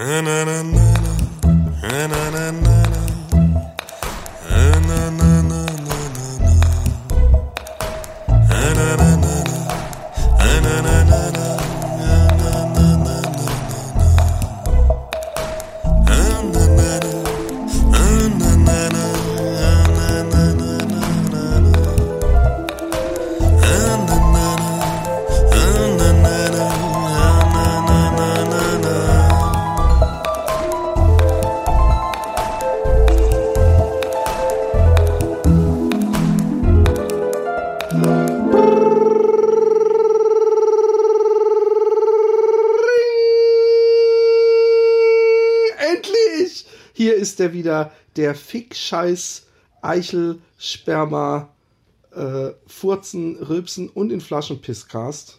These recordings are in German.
Endlich! Ist er wieder, der Fick-Scheiß Eichel, Sperma, äh, Furzen, Rülpsen und in Flaschen Pisscast.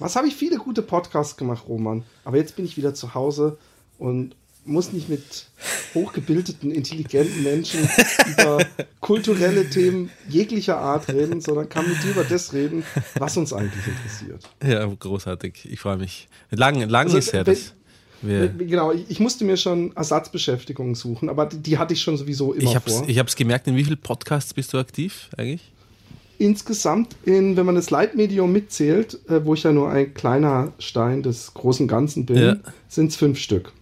Was habe ich viele gute Podcasts gemacht, Roman. Aber jetzt bin ich wieder zu Hause und muss nicht mit hochgebildeten, intelligenten Menschen über kulturelle Themen jeglicher Art reden, sondern kann mit dir über das reden, was uns eigentlich interessiert. Ja, großartig. Ich freue mich. Lang, lang Also, ist wenn- das. Wir, Genau, ich, ich musste mir schon Ersatzbeschäftigungen suchen, aber die, die hatte ich schon sowieso immer ich habe vor. es ich hab's gemerkt, in wie vielen Podcasts bist du aktiv eigentlich? Insgesamt, in, wenn man das Leitmedium mitzählt, äh, wo ich ja nur ein kleiner Stein des großen Ganzen bin, Ja. sind es fünf Stück.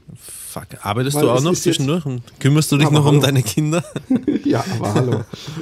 Fuck, arbeitest Weil du auch noch zwischendurch und kümmerst du dich noch um hallo. deine Kinder? ja, aber hallo.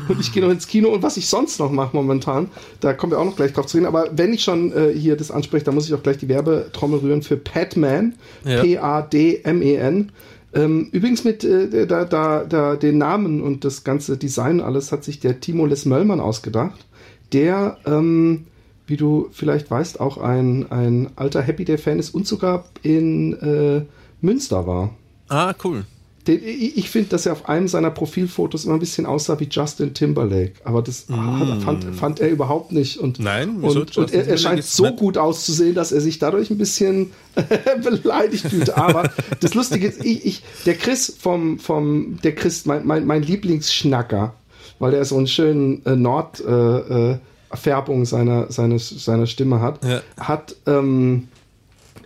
Und ich gehe noch ins Kino und was ich sonst noch mache momentan, da kommen wir auch noch gleich drauf zu reden. Aber wenn ich schon äh, hier das anspreche, dann muss ich auch gleich die Werbetrommel rühren für Padman. Ja. P-A-D-M-E-N. Ähm, übrigens mit äh, da, da, da, den Namen und das ganze Design alles hat sich der Timo Les Möllmann ausgedacht, der, ähm, wie du vielleicht weißt, auch ein, ein alter Happy Day-Fan ist und sogar in äh, Münster war. ah, cool. Den, ich finde, dass er auf einem seiner Profilfotos immer ein bisschen aussah wie Justin Timberlake. Aber das hat, fand, fand er überhaupt nicht. Und, Mm. Nein, und, und er, er scheint so gut auszusehen, dass er sich dadurch ein bisschen beleidigt fühlt. Aber das Lustige ist, ich, ich, der Chris vom, vom der Chris, mein, mein, mein Lieblingsschnacker, weil er so einen schönen äh, Nord äh, äh, Färbung seiner, seines, seiner Stimme hat, Ja. hat ähm,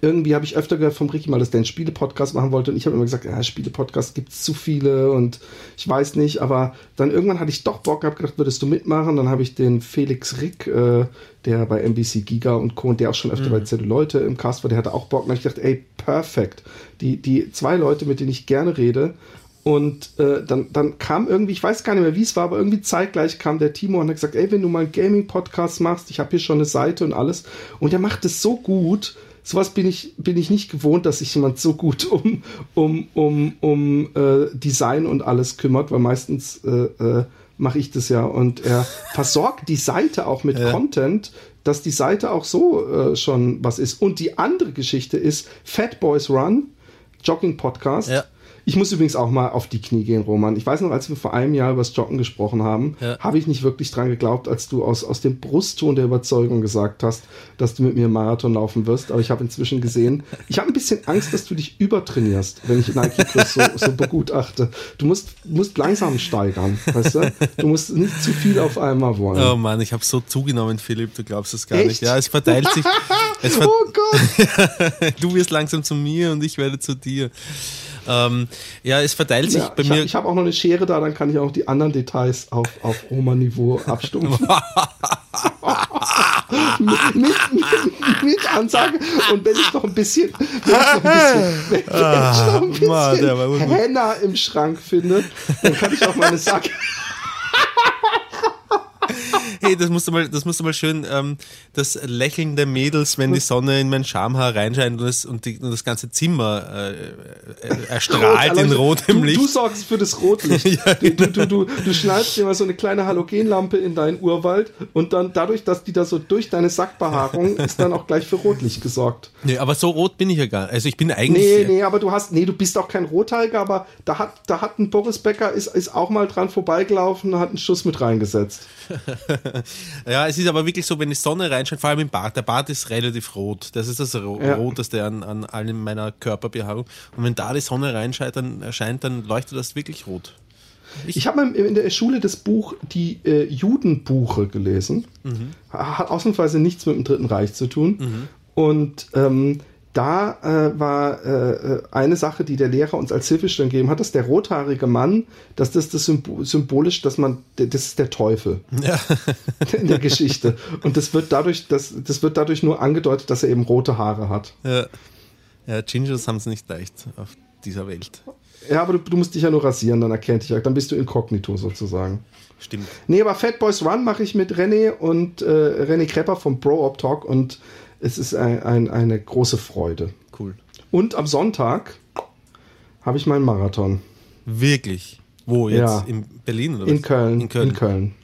irgendwie habe ich öfter gehört vom Ricky mal, dass der einen Spiele-Podcast machen wollte und ich habe immer gesagt, ja, Spiele-Podcast gibt es zu viele und ich weiß nicht, aber dann irgendwann hatte ich doch Bock, habe gedacht, würdest du mitmachen? Dann habe ich den Felix Rick, äh, der bei NBC Giga und Co. und der auch schon öfter bei Leute im Cast war, der hatte auch Bock. Und ich gedacht, ey, perfekt. Die, die zwei Leute, mit denen ich gerne rede, und äh, dann, dann kam irgendwie, ich weiß gar nicht mehr, wie es war, aber irgendwie zeitgleich kam der Timo und hat gesagt, ey, wenn du mal einen Gaming-Podcast machst, ich habe hier schon eine Seite und alles. Und er macht es so gut. Sowas bin ich, bin ich nicht gewohnt, dass sich jemand so gut um, um, um, um äh, Design und alles kümmert, weil meistens äh, äh, mache ich das ja. Und er versorgt die Seite auch mit Content, dass die Seite auch so äh, schon was ist. Und die andere Geschichte ist Fat Boys Run, Jogging-Podcast. Ja. Ich muss übrigens auch mal auf die Knie gehen, Roman. Ich weiß noch, als wir vor einem Jahr über das Joggen gesprochen haben, Ja. habe ich nicht wirklich dran geglaubt, als du aus, aus dem Brustton der Überzeugung gesagt hast, dass du mit mir Marathon laufen wirst. Aber ich habe inzwischen gesehen, ich habe ein bisschen Angst, dass du dich übertrainierst, wenn ich Nike Plus so, so begutachte. Du musst, musst langsam steigern, weißt du? Du musst nicht zu viel auf einmal wollen. Oh Mann, ich habe so zugenommen, Philipp, du glaubst es gar Echt? nicht. Ja, es verteilt sich. Es ver Oh Gott! du wirst langsam zu mir und ich werde zu dir. Ähm, ja, es verteilt sich Ja, bei ich mir. habe hab auch noch eine Schere da, dann kann ich auch die anderen Details auf, auf Roman-Niveau abstumpfen. mit, mit, mit, mit Ansage. Und wenn ich noch ein bisschen, wenn ich noch ein bisschen, wenn, wenn ich noch ein bisschen Ah, Mann. Henna im Schrank finde, dann kann ich auch meine Sack. Hey, das musst du mal, das musst du mal schön, ähm, das Lächeln der Mädels, wenn die Sonne in mein Schamhaar reinscheint und das, und, die, und das ganze Zimmer äh, äh, erstrahlt in erleuchtet. rotem du, Licht. Du sorgst für das Rotlicht. Ja, du, du, du, du, du schneidest dir mal so eine kleine Halogenlampe in deinen Urwald und dann dadurch, dass die da so durch deine Sackbehaarung ist dann auch gleich für Rotlicht gesorgt. Nee, aber so rot bin ich ja gar nicht. Also ich bin eigentlich. Nee, nee, aber du hast, nee, du bist auch kein Rothaariger, aber da hat, da hat ein Boris Becker ist, ist auch mal dran vorbeigelaufen und hat einen Schuss mit reingesetzt. Ja, es ist aber wirklich so, wenn die Sonne reinscheint, vor allem im Bart, der Bart ist relativ rot. Das ist das Ro Ja. Roteste an, an allem meiner Körperbehaarung. Und wenn da die Sonne reinscheint, dann erscheint, dann leuchtet das wirklich rot. Ich habe mal in der Schule das Buch Die äh, Judenbuche gelesen. Hat ausnahmsweise nichts mit dem Dritten Reich zu tun. Und ähm, da äh, war äh, eine Sache, die der Lehrer uns als Hilfestellung gegeben hat, dass der rothaarige Mann, dass das das Symbo symbolisch, dass man, das ist der Teufel Ja. in der Geschichte. Und das wird dadurch, das, das wird dadurch nur angedeutet, dass er eben rote Haare hat. ja. ja Gingers haben es nicht leicht auf dieser Welt. Ja, aber du, du musst dich ja nur rasieren, dann erkennt dich ja, dann bist du inkognito sozusagen. Stimmt. Nee, aber Fat Boys Run mache ich mit René und äh, René Krepper vom Bro Op Talk und es ist ein, ein, eine große Freude. Cool. Und am Sonntag habe ich meinen Marathon Wirklich. Wo jetzt? Ja. In Berlin oder was? in Köln. In Köln. In Köln.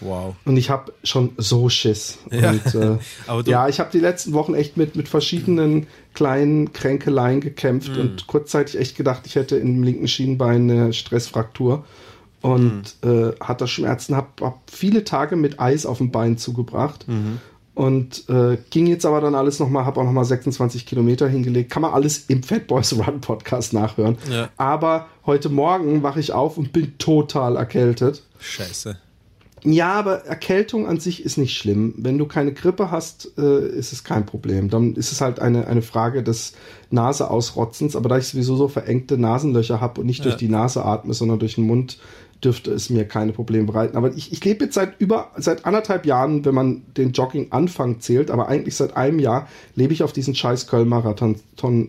Wow. Und ich habe schon so Schiss. Ja. Und, äh, ja, ich habe die letzten Wochen echt mit, mit verschiedenen kleinen Kränkeleien gekämpft Mhm. und kurzzeitig echt gedacht, ich hätte im linken Schienbein eine Stressfraktur und Mhm. äh, hatte Schmerzen, habe hab viele Tage mit Eis auf dem Bein zugebracht. Mhm. Und äh, ging jetzt aber dann alles nochmal, habe auch nochmal 26 Kilometer hingelegt. Kann man alles im Fat Boys Run Podcast nachhören. Ja. Aber heute Morgen wache ich auf und bin total erkältet. Scheiße. Ja, aber Erkältung an sich ist nicht schlimm. Wenn du keine Grippe hast, äh, ist es kein Problem. Dann ist es halt eine, eine Frage des Naseausrotzens. Aber da ich sowieso so verengte Nasenlöcher habe und nicht durch Ja. die Nase atme, sondern durch den Mund, dürfte es mir keine Probleme bereiten. Aber ich, ich lebe jetzt seit über, seit anderthalb Jahren, wenn man den Jogging-Anfang zählt, aber eigentlich seit einem Jahr lebe ich auf diesen scheiß Köln-Marathon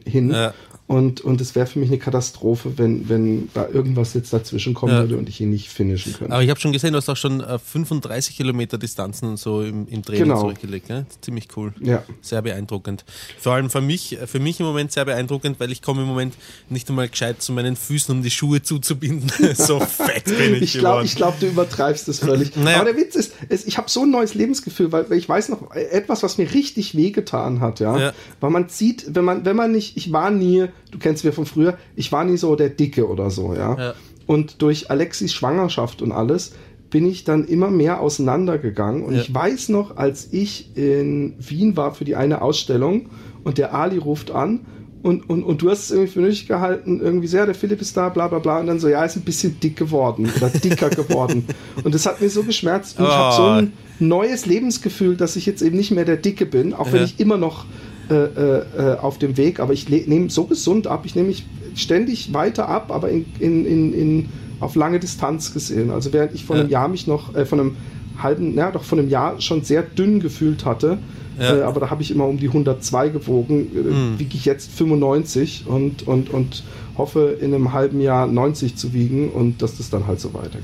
hin. Ja. Und, und es wäre für mich eine Katastrophe, wenn, wenn da irgendwas jetzt dazwischen kommen Ja. würde und ich ihn nicht finishen könnte. Aber ich habe schon gesehen, du hast auch schon äh, 35 Kilometer Distanzen und so im, im Training Genau. zurückgelegt. Ja? Ziemlich cool. Ja. Sehr beeindruckend. Vor allem für mich, für mich im Moment sehr beeindruckend, weil ich komme im Moment nicht einmal gescheit zu meinen Füßen, um die Schuhe zuzubinden. so fett bin ich, glaube, glaub, du übertreibst es völlig. Naja. Aber der Witz ist, es, ich habe so ein neues Lebensgefühl, weil, weil ich weiß noch etwas, was mir richtig wehgetan hat, ja? Ja. Weil man sieht, wenn man, wenn man nicht, ich war nie, du kennst mich von früher, ich war nie so der Dicke oder so, ja. Ja. Und durch Alexis Schwangerschaft und alles bin ich dann immer mehr auseinandergegangen. Und Ja. ich weiß noch, als ich in Wien war für die eine Ausstellung und der Ali ruft an und, und, und du hast es irgendwie für nötig gehalten, irgendwie sehr, der Philipp ist da, bla bla bla. Und dann so, ja, ist ein bisschen dick geworden oder dicker geworden. Und das hat mir so geschmerzt. Und ich habe so Oh. ein neues Lebensgefühl, dass ich jetzt eben nicht mehr der Dicke bin, auch wenn Ja. ich immer noch äh, äh, äh, auf dem Weg, aber ich nehme so gesund ab, ich nehme mich ständig weiter ab, aber in, in, in, in, auf lange Distanz gesehen. Also während ich vor Ja. einem Jahr mich noch, äh, von einem halben, ja doch von einem Jahr schon sehr dünn gefühlt hatte, Ja. äh, aber da habe ich immer um die 102 gewogen, äh, wiege ich jetzt 95 und, und, und hoffe in einem halben Jahr 90 zu wiegen und dass das dann halt so weitergeht.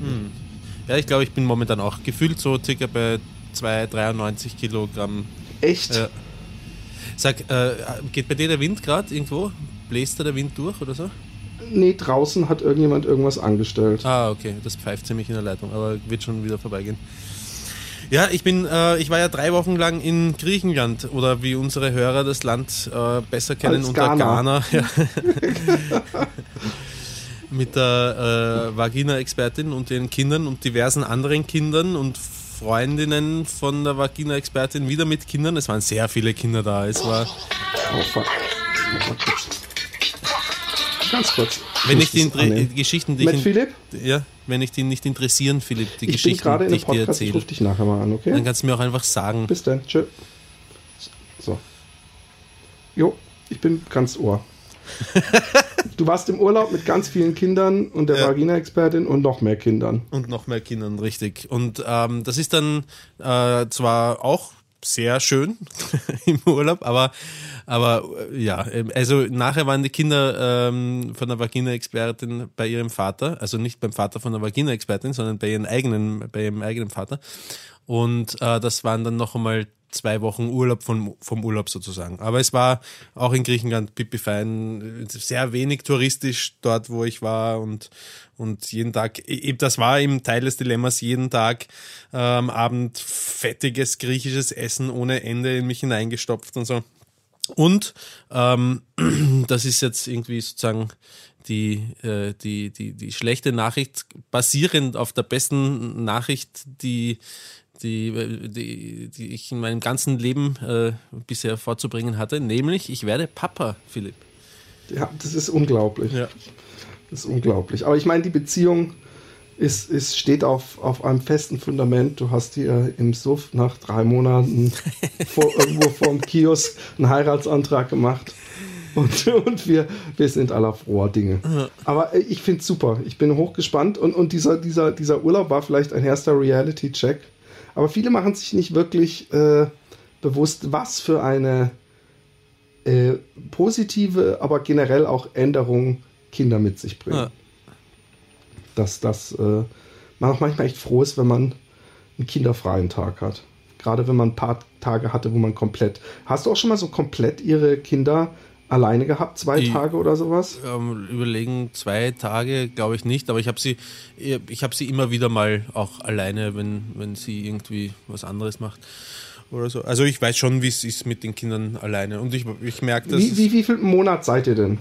Ja, ich glaube, ich bin momentan auch gefühlt so circa bei 2, 93 Kilogramm. Echt? Ja. Sag, äh, geht bei dir der Wind gerade irgendwo? Bläst da der Wind durch oder so? Nee, draußen hat irgendjemand irgendwas angestellt. Ah, okay, das pfeift ziemlich in der Leitung, aber wird schon wieder vorbeigehen. Ja, ich bin, äh, ich war ja drei Wochen lang in Griechenland oder wie unsere Hörer das Land äh, besser kennen Als unter Ghana. Ghana. Ja. Mit der äh, Vagina-Expertin und ihren Kindern und diversen anderen Kindern und Freundinnen von der Vagina-Expertin wieder mit Kindern. Es waren sehr viele Kinder da. Es war, Oh, fuck. Ganz kurz. Wenn ich die. Geschichten, die Mit ich, Philipp? ja, wenn ich die nicht interessieren, Philipp, die Ich bin Geschichten, gerade in die einem ich dir Podcast, ich erzähle, rufe dich nachher mal an, okay? dann kannst du mir auch einfach sagen, Bis dann. Tschö. So. Jo, ich bin ganz Ohr. du warst im Urlaub mit ganz vielen Kindern und der Ja. Vagina-Expertin und noch mehr Kindern. Und noch mehr Kindern, richtig. Und ähm, das ist dann äh, zwar auch sehr schön im Urlaub, aber, aber äh, ja, ähm, also nachher waren die Kinder ähm, von der Vagina-Expertin bei ihrem Vater, also nicht beim Vater von der Vagina-Expertin, sondern bei ihren eigenen, bei ihrem eigenen Vater. Und äh, das waren dann noch einmal zwei Wochen Urlaub vom, vom Urlaub sozusagen. Aber es war auch in Griechenland pipi fein, sehr wenig touristisch dort, wo ich war und, und jeden Tag, eben das war eben Teil des Dilemmas, jeden Tag äh, am Abend fettiges griechisches Essen ohne Ende in mich hineingestopft und so. Und ähm, das ist jetzt irgendwie sozusagen die, äh, die, die, die schlechte Nachricht, basierend auf der besten Nachricht, die, die, die, die ich in meinem ganzen Leben äh, bisher vorzubringen hatte, nämlich ich werde Papa, Philipp. Ja, das ist unglaublich. Ja. Das ist unglaublich. Aber ich meine, die Beziehung ist, ist, steht auf, auf einem festen Fundament. Du hast hier im Suff nach drei Monaten vor, irgendwo vorm Kiosk einen Heiratsantrag gemacht. Und, und wir, wir sind aller froher Dinge. Aber äh, ich finde es super. Ich bin hochgespannt. Und, und dieser, dieser, dieser Urlaub war vielleicht ein erster Reality-Check. Aber viele machen sich nicht wirklich äh, bewusst, was für eine äh, positive, aber generell auch Änderung Kinder mit sich bringen. Ja. Dass das äh, man auch manchmal echt froh ist, wenn man einen kinderfreien Tag hat. Gerade wenn man ein paar Tage hatte, wo man komplett. Hast du auch schon mal so komplett ihre Kinder alleine gehabt, zwei ich, Tage oder sowas? Ähm, überlegen, zwei Tage glaube ich nicht, aber ich habe sie, ich habe sie immer wieder mal auch alleine, wenn, wenn sie irgendwie was anderes macht oder so. Also ich weiß schon, wie es ist mit den Kindern alleine und ich, ich merke, dass. Wie, wie, wie viel Monat seid ihr denn?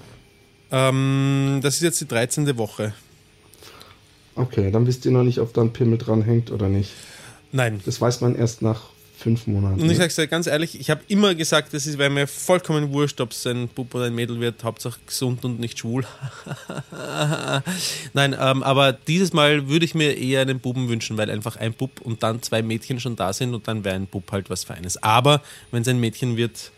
Ähm, das ist jetzt die 13. Woche. Okay, dann wisst ihr noch nicht, ob da ein Pimmel dran hängt oder nicht. Nein. Das weiß man erst nach fünf Monaten. Und ich sage dir ganz ehrlich, ich habe immer gesagt, es wäre mir vollkommen wurscht, ob es ein Bub oder ein Mädel wird, Hauptsache gesund und nicht schwul. Nein, ähm, aber dieses Mal würde ich mir eher einen Buben wünschen, weil einfach ein Bub und dann zwei Mädchen schon da sind und dann wäre ein Bub halt was Feines. Aber wenn es ein Mädchen wird,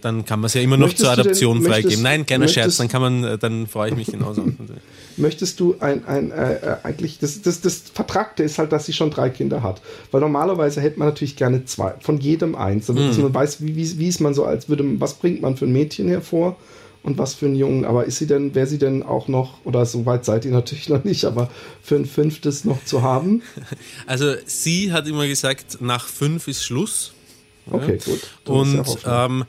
dann kann man es ja immer noch möchtest zur Adoption denn, freigeben. Nein, kleiner Scherz, dann kann man, äh, dann freue ich mich genauso. möchtest du ein, ein äh, äh, eigentlich, das, das, das Vertragte ist halt, dass sie schon drei Kinder hat. Weil normalerweise hätte man natürlich gerne zwei, von jedem eins, damit mhm. man weiß, wie, wie, wie ist man so, als würde, was bringt man für ein Mädchen hervor und was für einen Jungen. Aber ist sie denn, wäre sie denn auch noch, oder so weit seid ihr natürlich noch nicht, aber für ein fünftes noch zu haben? Also sie hat immer gesagt, nach fünf ist Schluss. Okay, gut. und ähm,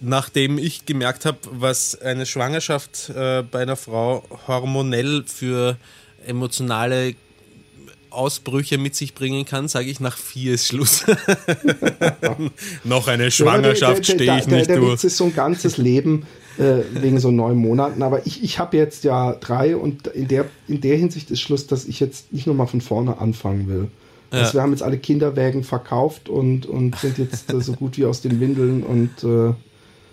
nachdem ich gemerkt habe, was eine Schwangerschaft äh, bei einer Frau hormonell für emotionale Ausbrüche mit sich bringen kann, sage ich, nach vier ist Schluss. Noch eine Schwangerschaft ja, stehe ich nicht der, der, der Witz ist so ein ganzes Leben äh, wegen so neun Monaten. Aber ich, ich habe jetzt ja drei und in der, in der Hinsicht ist Schluss, dass ich jetzt nicht nochmal von vorne anfangen will. Ja. Also wir haben jetzt alle Kinderwägen verkauft und, und sind jetzt äh, so gut wie aus den Windeln und äh,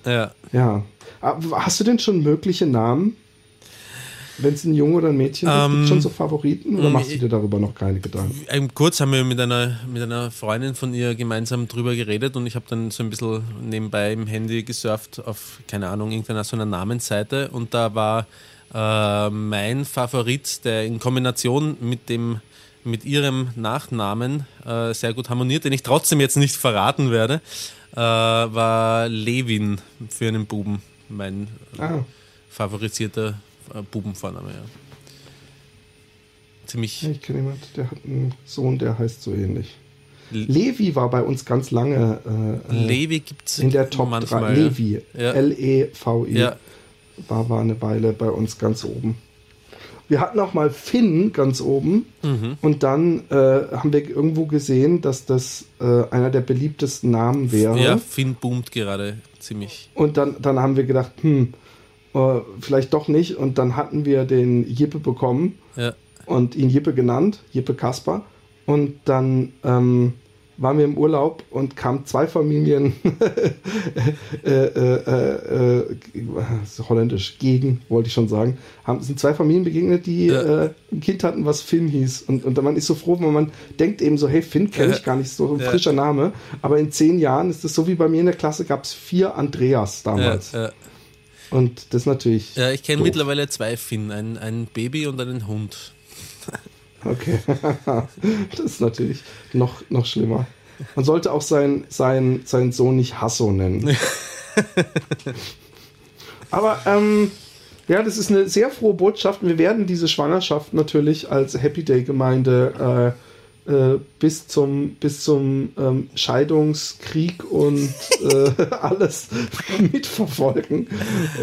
ja. Ja. Ah, hast du denn schon mögliche Namen? Wenn es ein Junge oder ein Mädchen ist, ähm, gibt schon so Favoriten oder machst du dir darüber noch keine Gedanken? Ähm, kurz haben wir mit einer, mit einer Freundin von ihr gemeinsam drüber geredet und ich habe dann so ein bisschen nebenbei im Handy gesurft auf, keine Ahnung, irgendeiner so einer Namensseite und da war äh, mein Favorit, der in Kombination mit dem mit ihrem Nachnamen äh, sehr gut harmoniert, den ich trotzdem jetzt nicht verraten werde äh, war Levin für einen Buben mein ah. favorisierter äh, Bubenvorname. Ja. Ziemlich. Ich kenne jemanden, der hat einen Sohn, der heißt so ähnlich. Levi war bei uns ganz lange äh, Levi gibt's in der Top manchmal, 3. Levi, ja. L-E-V-I, ja. war, war eine Weile bei uns ganz oben. Wir hatten auch mal Finn ganz oben mhm. und dann äh, haben wir irgendwo gesehen, dass das äh, einer der beliebtesten Namen wäre. Ja, Finn boomt gerade ziemlich. Und dann, dann haben wir gedacht, hm, äh, vielleicht doch nicht. Und dann hatten wir den Jippe bekommen ja. und ihn Jippe genannt, Jippe Kasper. Und dann ähm, waren wir im Urlaub und kamen zwei Familien äh, äh, äh, äh holländisch gegen, wollte ich schon sagen, haben, sind zwei Familien begegnet, die ja. Äh, ein Kind hatten, was Finn hieß. Und, und man ist so froh, wenn man denkt eben so, hey, Finn kenne ich gar nicht, so ein ja. frischer Name. Aber in zehn Jahren ist es so wie bei mir in der Klasse, gab es vier Andreas damals. Ja, und das natürlich. Ja, ich kenne mittlerweile zwei Finn, ein, ein Baby und einen Hund. Okay, das ist natürlich noch, noch schlimmer. Man sollte auch seinen sein, sein Sohn nicht Hasso nennen. Aber ähm, ja, das ist eine sehr frohe Botschaft. Wir werden diese Schwangerschaft natürlich als Happy Day Gemeinde äh, äh, bis zum, bis zum ähm, Scheidungskrieg und äh, alles mitverfolgen.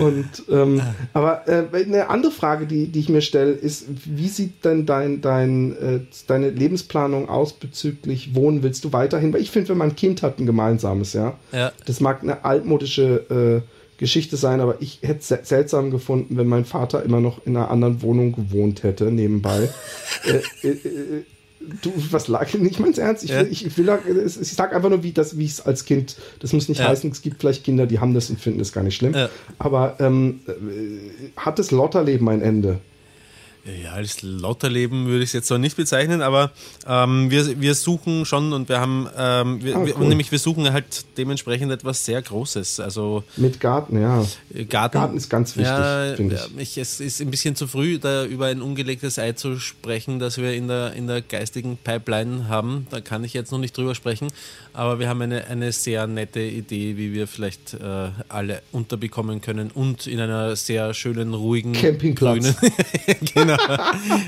Und, ähm, aber äh, eine andere Frage, die, die ich mir stelle, ist, wie sieht denn dein, dein, äh, deine Lebensplanung aus bezüglich Wohnen? Willst du weiterhin? Weil ich finde, wenn man ein Kind hat, ein gemeinsames, ja. ja. Das mag eine altmodische äh, Geschichte sein, aber ich hätte es seltsam gefunden, wenn mein Vater immer noch in einer anderen Wohnung gewohnt hätte, nebenbei. äh, äh, du, was lag, ich meine es ernst, ich, ja. will, ich, ich, will, ich sag einfach nur, wie das, wie es als Kind, das muss nicht ja. heißen, es gibt vielleicht Kinder, die haben das und finden das gar nicht schlimm, ja. aber ähm, äh, hat das Lotterleben ein Ende? Ja, als Lotterleben würde ich es jetzt so nicht bezeichnen, aber ähm, wir, wir suchen schon und wir haben, ähm, wir, ah, cool. wir, nämlich wir suchen halt dementsprechend etwas sehr Großes. Also Mit Garten, ja. Garten, Garten ist ganz wichtig, ja, finde ich. ich. Es ist ein bisschen zu früh, da über ein ungelegtes Ei zu sprechen, das wir in der, in der geistigen Pipeline haben. Da kann ich jetzt noch nicht drüber sprechen, aber wir haben eine, eine sehr nette Idee, wie wir vielleicht äh, alle unterbekommen können und in einer sehr schönen, ruhigen Campingplatz. genau.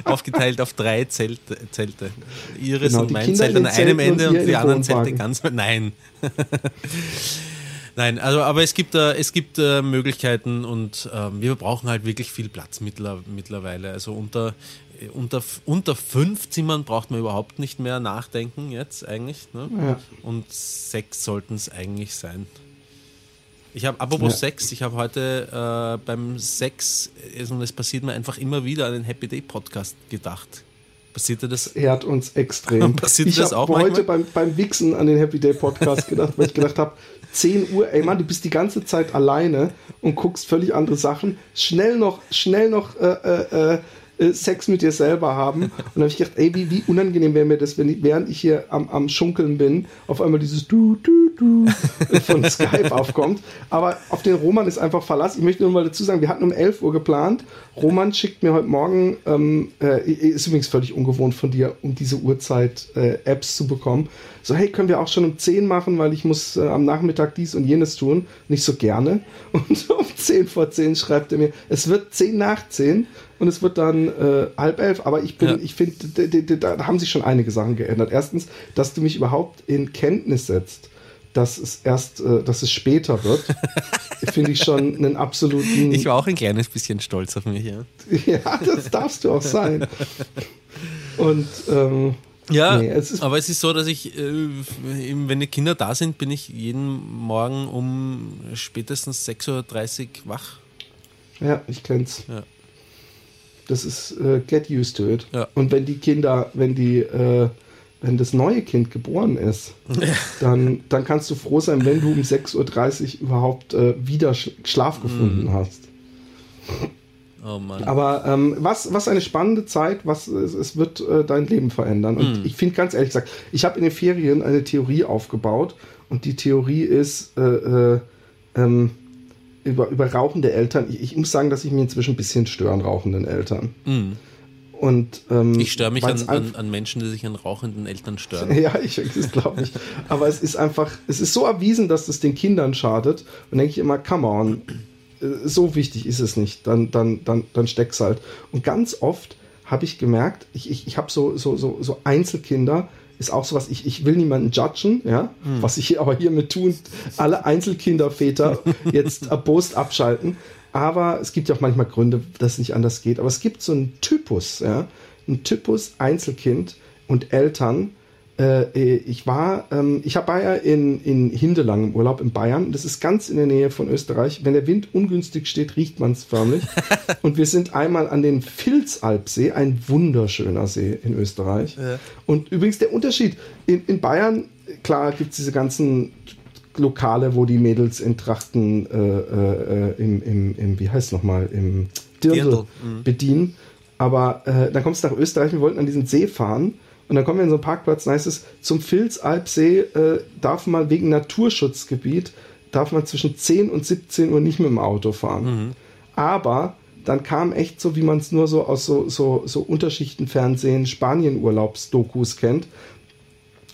Aufgeteilt auf drei Zelte. Zelte. Ihres genau, und mein Zelt an einem Ende und, und die anderen Zelte ganz. Nein. Nein, also aber es gibt, äh, es gibt äh, Möglichkeiten und äh, wir brauchen halt wirklich viel Platz mittler, mittlerweile. Also unter, unter, unter fünf Zimmern braucht man überhaupt nicht mehr nachdenken jetzt eigentlich. Ne? Ja. Und sechs sollten es eigentlich sein. Ich habe, apropos ja. Sex, ich habe heute äh, beim Sex, und es passiert mir einfach immer wieder an den Happy Day Podcast gedacht. Passiert dir das? ehrt uns extrem. Passiert ich das auch heute beim, beim Wichsen an den Happy Day Podcast gedacht, weil ich gedacht habe, 10 Uhr, ey Mann, du bist die ganze Zeit alleine und guckst völlig andere Sachen. Schnell noch, schnell noch äh, äh, äh Sex mit dir selber haben. Und dann habe ich gedacht, ey, wie, wie unangenehm wäre mir das, wenn ich, während ich hier am, am Schunkeln bin, auf einmal dieses Du, Du, Du von Skype aufkommt. Aber auf den Roman ist einfach Verlass. Ich möchte nur mal dazu sagen, wir hatten um 11 Uhr geplant. Roman schickt mir heute Morgen, ähm, äh, ist übrigens völlig ungewohnt von dir, um diese Uhrzeit äh, Apps zu bekommen. So, hey, können wir auch schon um 10 machen, weil ich muss äh, am Nachmittag dies und jenes tun. Nicht so gerne. Und um 10 vor 10 schreibt er mir, es wird 10 nach 10 und es wird dann äh, halb elf. Aber ich bin, ja. ich finde, da haben sich schon einige Sachen geändert. Erstens, dass du mich überhaupt in Kenntnis setzt, dass es erst, äh, dass es später wird, finde ich schon einen absoluten. Ich war auch ein kleines bisschen stolz auf mich, ja. ja, das darfst du auch sein. Und ähm, ja, nee, es aber es ist so, dass ich, äh, wenn die Kinder da sind, bin ich jeden Morgen um spätestens 6.30 Uhr wach. Ja, ich kenn's. Ja. Das ist äh, get used to it. Ja. Und wenn die Kinder, wenn die, äh, wenn das neue Kind geboren ist, dann, dann kannst du froh sein, wenn du um 6.30 Uhr überhaupt äh, wieder Schlaf gefunden mm. hast. Oh Mann. Aber ähm, was, was eine spannende Zeit, was es, es wird äh, dein Leben verändern. Und mm. ich finde ganz ehrlich gesagt, ich habe in den Ferien eine Theorie aufgebaut und die Theorie ist, äh, äh, ähm, über, über rauchende Eltern. Ich, ich, muss sagen, dass ich mich inzwischen ein bisschen stören, rauchenden Eltern. Mm. Und, ähm, ich störe mich an, an, an, Menschen, die sich an rauchenden Eltern stören. ja, ich glaube ich. Aber es ist einfach, es ist so erwiesen, dass das den Kindern schadet. Und denke ich immer, come on, äh, so wichtig ist es nicht. Dann, dann, dann, dann steck's halt. Und ganz oft habe ich gemerkt, ich, ich, ich habe so, so, so, so Einzelkinder, ist auch sowas, ich, ich will niemanden judgen, ja, hm. was ich aber hiermit tun, alle Einzelkinderväter jetzt erbost abschalten. Aber es gibt ja auch manchmal Gründe, dass es nicht anders geht. Aber es gibt so einen Typus, ja, einen Typus Einzelkind und Eltern, ich war, ähm, ich war ja in, in Hindelang im Urlaub in Bayern. Das ist ganz in der Nähe von Österreich. Wenn der Wind ungünstig steht, riecht man es förmlich. und wir sind einmal an den Vilzalpsee, ein wunderschöner See in Österreich. Ja. Und übrigens der Unterschied, in, in Bayern, klar gibt es diese ganzen Lokale, wo die Mädels in Trachten äh, äh, im, im, im, wie heißt es nochmal, im Dirndl, Dirndl. Mhm. bedienen. Aber äh, dann kommst du nach Österreich, wir wollten an diesen See fahren und dann kommen wir in so einen Parkplatz, da heißt es, zum Vilzalpsee äh, darf man wegen Naturschutzgebiet, darf man zwischen 10 und 17 Uhr nicht mit dem Auto fahren. Mhm. Aber dann kam echt so, wie man es nur so aus so, so, so Unterschichtenfernsehen, Spanien-Urlaubsdokus kennt,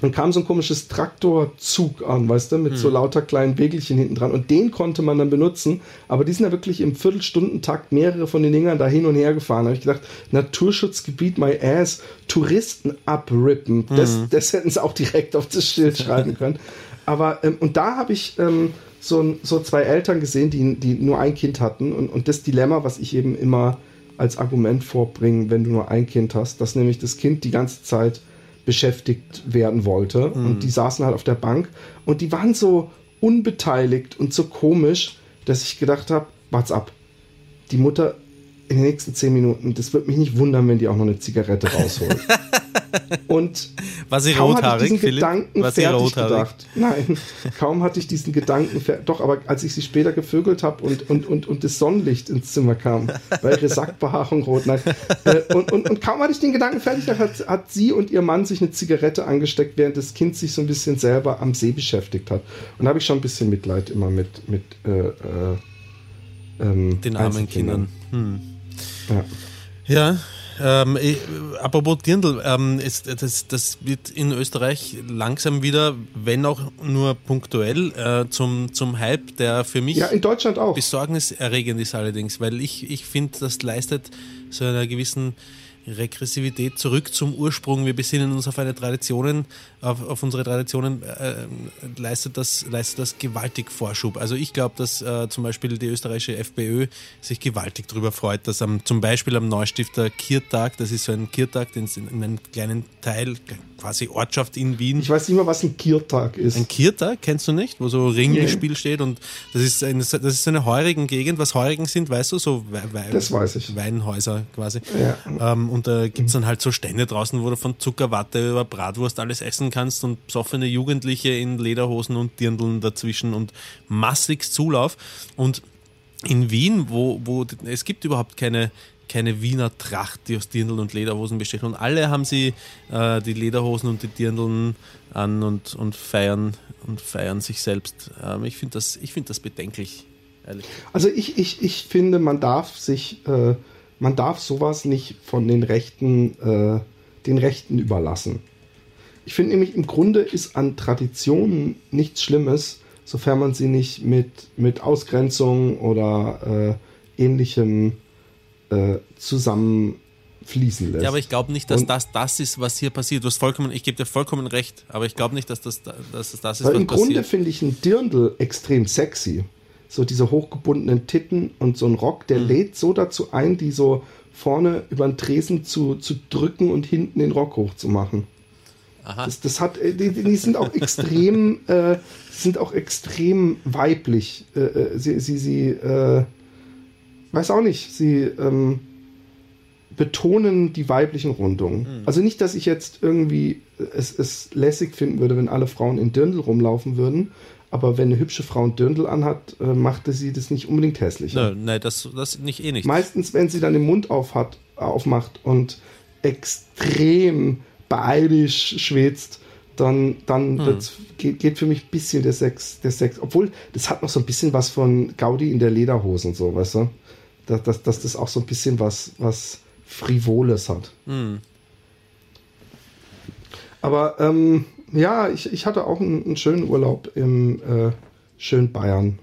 und kam so ein komisches Traktorzug an, weißt du, mit mhm. so lauter kleinen Wägelchen hinten dran. Und den konnte man dann benutzen. Aber die sind ja wirklich im Viertelstundentakt mehrere von den Dingern da hin und her gefahren. Da habe ich gedacht, Naturschutzgebiet, my ass, Touristen abrippen. Mhm. Das, das hätten sie auch direkt auf das Schild schreiben können. Aber, ähm, und da habe ich ähm, so, so zwei Eltern gesehen, die, die nur ein Kind hatten. Und, und das Dilemma, was ich eben immer als Argument vorbringe, wenn du nur ein Kind hast, dass nämlich das Kind die ganze Zeit beschäftigt werden wollte. Mhm. Und die saßen halt auf der Bank und die waren so unbeteiligt und so komisch, dass ich gedacht habe, wart's ab. Die Mutter in den nächsten zehn Minuten, das wird mich nicht wundern, wenn die auch noch eine Zigarette rausholt. Und War sie kaum hatte ich rothaarig, diesen Philipp? Gedanken War sie fertig rothaarig? gedacht. Nein, kaum hatte ich diesen Gedanken fer- Doch, aber als ich sie später gevögelt habe und, und, und, und das Sonnenlicht ins Zimmer kam, war ihre Sackbehaarung rot. Nein. Äh, und, und, und kaum hatte ich den Gedanken fertig, da hat, hat sie und ihr Mann sich eine Zigarette angesteckt, während das Kind sich so ein bisschen selber am See beschäftigt hat. Und da habe ich schon ein bisschen Mitleid immer mit, mit äh, äh, ähm, Den armen. Kindern. Hm. Ja. Ja, ähm, ich, apropos Dirndl, ähm, ist, das, das wird in Österreich langsam wieder, wenn auch nur punktuell, äh, zum, zum Hype, der für mich ja, in Deutschland auch. besorgniserregend ist allerdings, weil ich, ich finde, das leistet so einer gewissen Regressivität zurück zum Ursprung. Wir besinnen uns auf eine Traditionen, auf, auf unsere Traditionen, äh, leistet, das, leistet das gewaltig Vorschub. Also ich glaube, dass äh, zum Beispiel die österreichische FPÖ sich gewaltig darüber freut, dass am, zum Beispiel am Neustifter Kirtag, das ist so ein Kirtag, den es in, in einem kleinen Teil, quasi Ortschaft in Wien, Ich weiß nicht mal, was ein Kirtag ist. ein Kirtag, kennst du nicht? Wo so Ringgespiel steht und das ist, eine, das ist so eine heurigen Gegend. Was Heurigen sind, weißt du? So weiß ich. Weinhäuser quasi. Ja. Ähm, und da gibt's dann halt so Stände draußen, wo du von Zuckerwatte über Bratwurst alles essen kannst und besoffene Jugendliche in Lederhosen und Dirndeln dazwischen und massigst Zulauf. Und in Wien, wo, wo es gibt überhaupt keine, keine Wiener Tracht, die aus Dirndl und Lederhosen besteht. Und alle haben sie äh, die Lederhosen und die Dirndeln an und, und feiern und feiern sich selbst. Ähm, ich finde das, ich find das bedenklich, ehrlich. Also ich, ich, ich finde, man darf sich, äh, man darf sowas nicht von den Rechten, äh, den Rechten überlassen. Ich finde nämlich, im Grunde ist an Traditionen nichts Schlimmes, sofern man sie nicht mit, mit Ausgrenzung oder äh, ähnlichem äh, zusammenfließen lässt. Ja, aber ich glaube nicht, dass Und- das das ist, was hier passiert. Du hast vollkommen, ich gebe dir vollkommen recht, aber ich glaube nicht, dass das, dass das, das ist, was im Grunde passiert. finde ich ein Dirndl extrem sexy. So diese hochgebundenen Titten und so ein Rock, Mhm. der lädt so dazu ein, die so vorne über den Tresen zu, zu drücken und hinten den Rock hochzumachen. Aha. Das, das hat, äh, die, die sind auch extrem, äh, sind auch extrem weiblich. Äh, äh, sie, sie, sie, äh, weiß auch nicht, sie ähm, betonen die weiblichen Rundungen. Also nicht, dass ich jetzt irgendwie es, es lässig finden würde, wenn alle Frauen in Dirndl rumlaufen würden, aber wenn eine hübsche Frau ein Dirndl anhat, äh, machte sie das nicht unbedingt hässlicher. Nein, das, das nicht eh nicht. Meistens, wenn sie dann den Mund auf hat, aufmacht und extrem bayerisch schwitzt, dann, dann das geht, geht für mich ein bisschen der Sex, der Sex. Obwohl, das hat noch so ein bisschen was von Gaudi in der Lederhose und so, weißt du? Dass, dass, dass das auch so ein bisschen was, was Frivoles hat. Aber ähm, ja, ich, ich hatte auch einen, einen schönen Urlaub im äh, schönen Bayern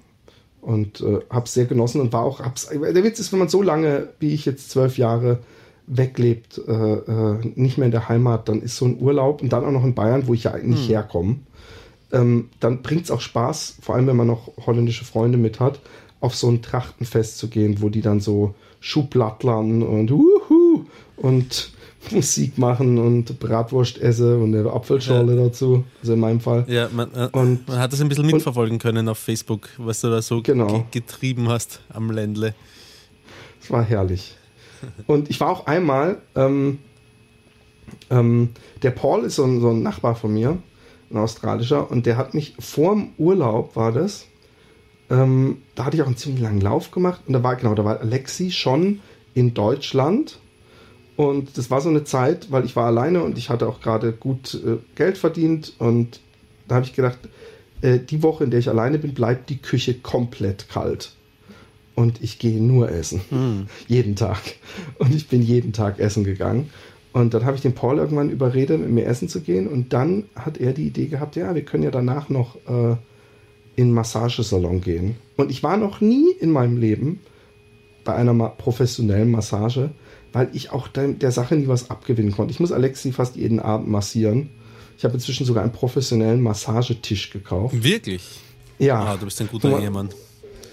und äh, habe es sehr genossen und war auch. Hab's, der Witz ist, wenn man so lange, wie ich jetzt zwölf Jahre weglebt, äh, äh, nicht mehr in der Heimat, dann ist so ein Urlaub und dann auch noch in Bayern, wo ich ja eigentlich herkomme, ähm, dann bringt es auch Spaß, vor allem wenn man noch holländische Freunde mit hat, auf so ein Trachtenfest zu gehen, wo die dann so Schublattlern und Wuhu und Musik machen und Bratwurst essen und eine Apfelschorle dazu, also in meinem Fall. Ja, man, äh, Und- man hat das ein bisschen mitverfolgen können auf Facebook, was du da so Genau. ge getrieben hast am Ländle. Es war herrlich. Und ich war auch einmal, ähm, ähm, der Paul ist so ein, so ein Nachbar von mir, ein australischer, und der hat mich vorm Urlaub, war das, ähm, da hatte ich auch einen ziemlich langen Lauf gemacht, und da war, genau, da war Alexi schon in Deutschland. Und das war so eine Zeit, weil ich war alleine und ich hatte auch gerade gut äh, Geld verdient. Und da habe ich gedacht, äh, die Woche, in der ich alleine bin, bleibt die Küche komplett kalt. Und ich gehe nur essen. Jeden Tag. Und ich bin jeden Tag essen gegangen. Und dann habe ich den Paul irgendwann überredet, mit mir essen zu gehen. Und dann hat er die Idee gehabt, ja, wir können ja danach noch äh, in Massagesalon gehen. Und ich war noch nie in meinem Leben bei einer professionellen Massage, weil ich auch der, der Sache nie was abgewinnen konnte. Ich muss Alexi fast jeden Abend massieren. Ich habe inzwischen sogar einen professionellen Massagetisch gekauft. Wirklich? Ja, Ah, du bist ein guter Ehemann.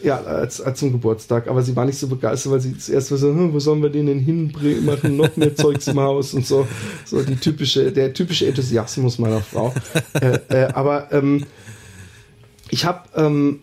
ja, als, als zum Geburtstag. Aber sie war nicht so begeistert, weil sie zuerst so, hm, wo sollen wir den denn hinbringen, machen noch mehr Zeugs im Haus und so. So die typische, der typische Enthusiasmus meiner Frau. äh, äh, aber ähm, ich habe, ähm,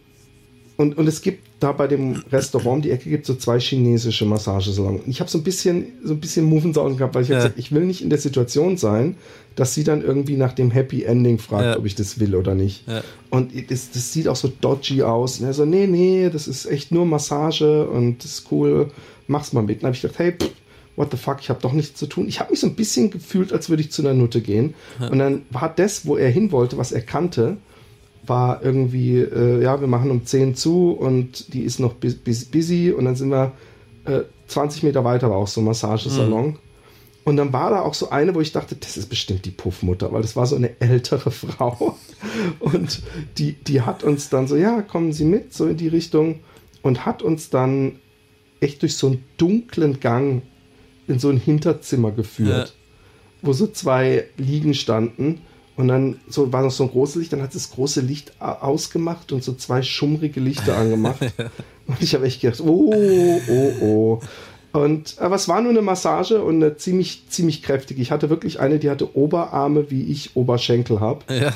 und, und es gibt da bei dem Restaurant um die Ecke gibt es so zwei chinesische Massagesalons. Ich habe so ein bisschen so ein bisschen Muffensausen gehabt, weil ich ja. gesagt ich will nicht in der Situation sein, dass sie dann irgendwie nach dem Happy Ending fragt, ja. ob ich das will oder nicht. Ja. Und das, das, sieht auch so dodgy aus. Und er so, nee, nee, das ist echt nur Massage und das ist cool, mach's mal mit. Und dann habe ich gedacht, hey, pff, what the fuck, ich habe doch nichts zu tun. Ich habe mich so ein bisschen gefühlt, als würde ich zu einer Nutte gehen. Und dann war das, wo er hin wollte, was er kannte, war irgendwie, äh, ja, wir machen um 10 zu und die ist noch busy und dann sind wir äh, 20 Meter weiter, war auch so ein Massagesalon. Mhm. Und dann war da auch so eine, wo ich dachte, das ist bestimmt die Puffmutter, weil das war so eine ältere Frau. Und die, die hat uns dann so, ja, kommen Sie mit, so in die Richtung. Und hat uns dann echt durch so einen dunklen Gang in so ein Hinterzimmer geführt, ja. wo so zwei Liegen standen. Und dann so war noch so ein großes Licht, dann hat das große Licht ausgemacht und so zwei schummrige Lichter angemacht. und ich habe echt gedacht, oh, oh, oh. Und, aber es war nur eine Massage und eine ziemlich, ziemlich kräftig. Ich hatte wirklich eine, die hatte Oberarme, wie ich Oberschenkel habe. Ja.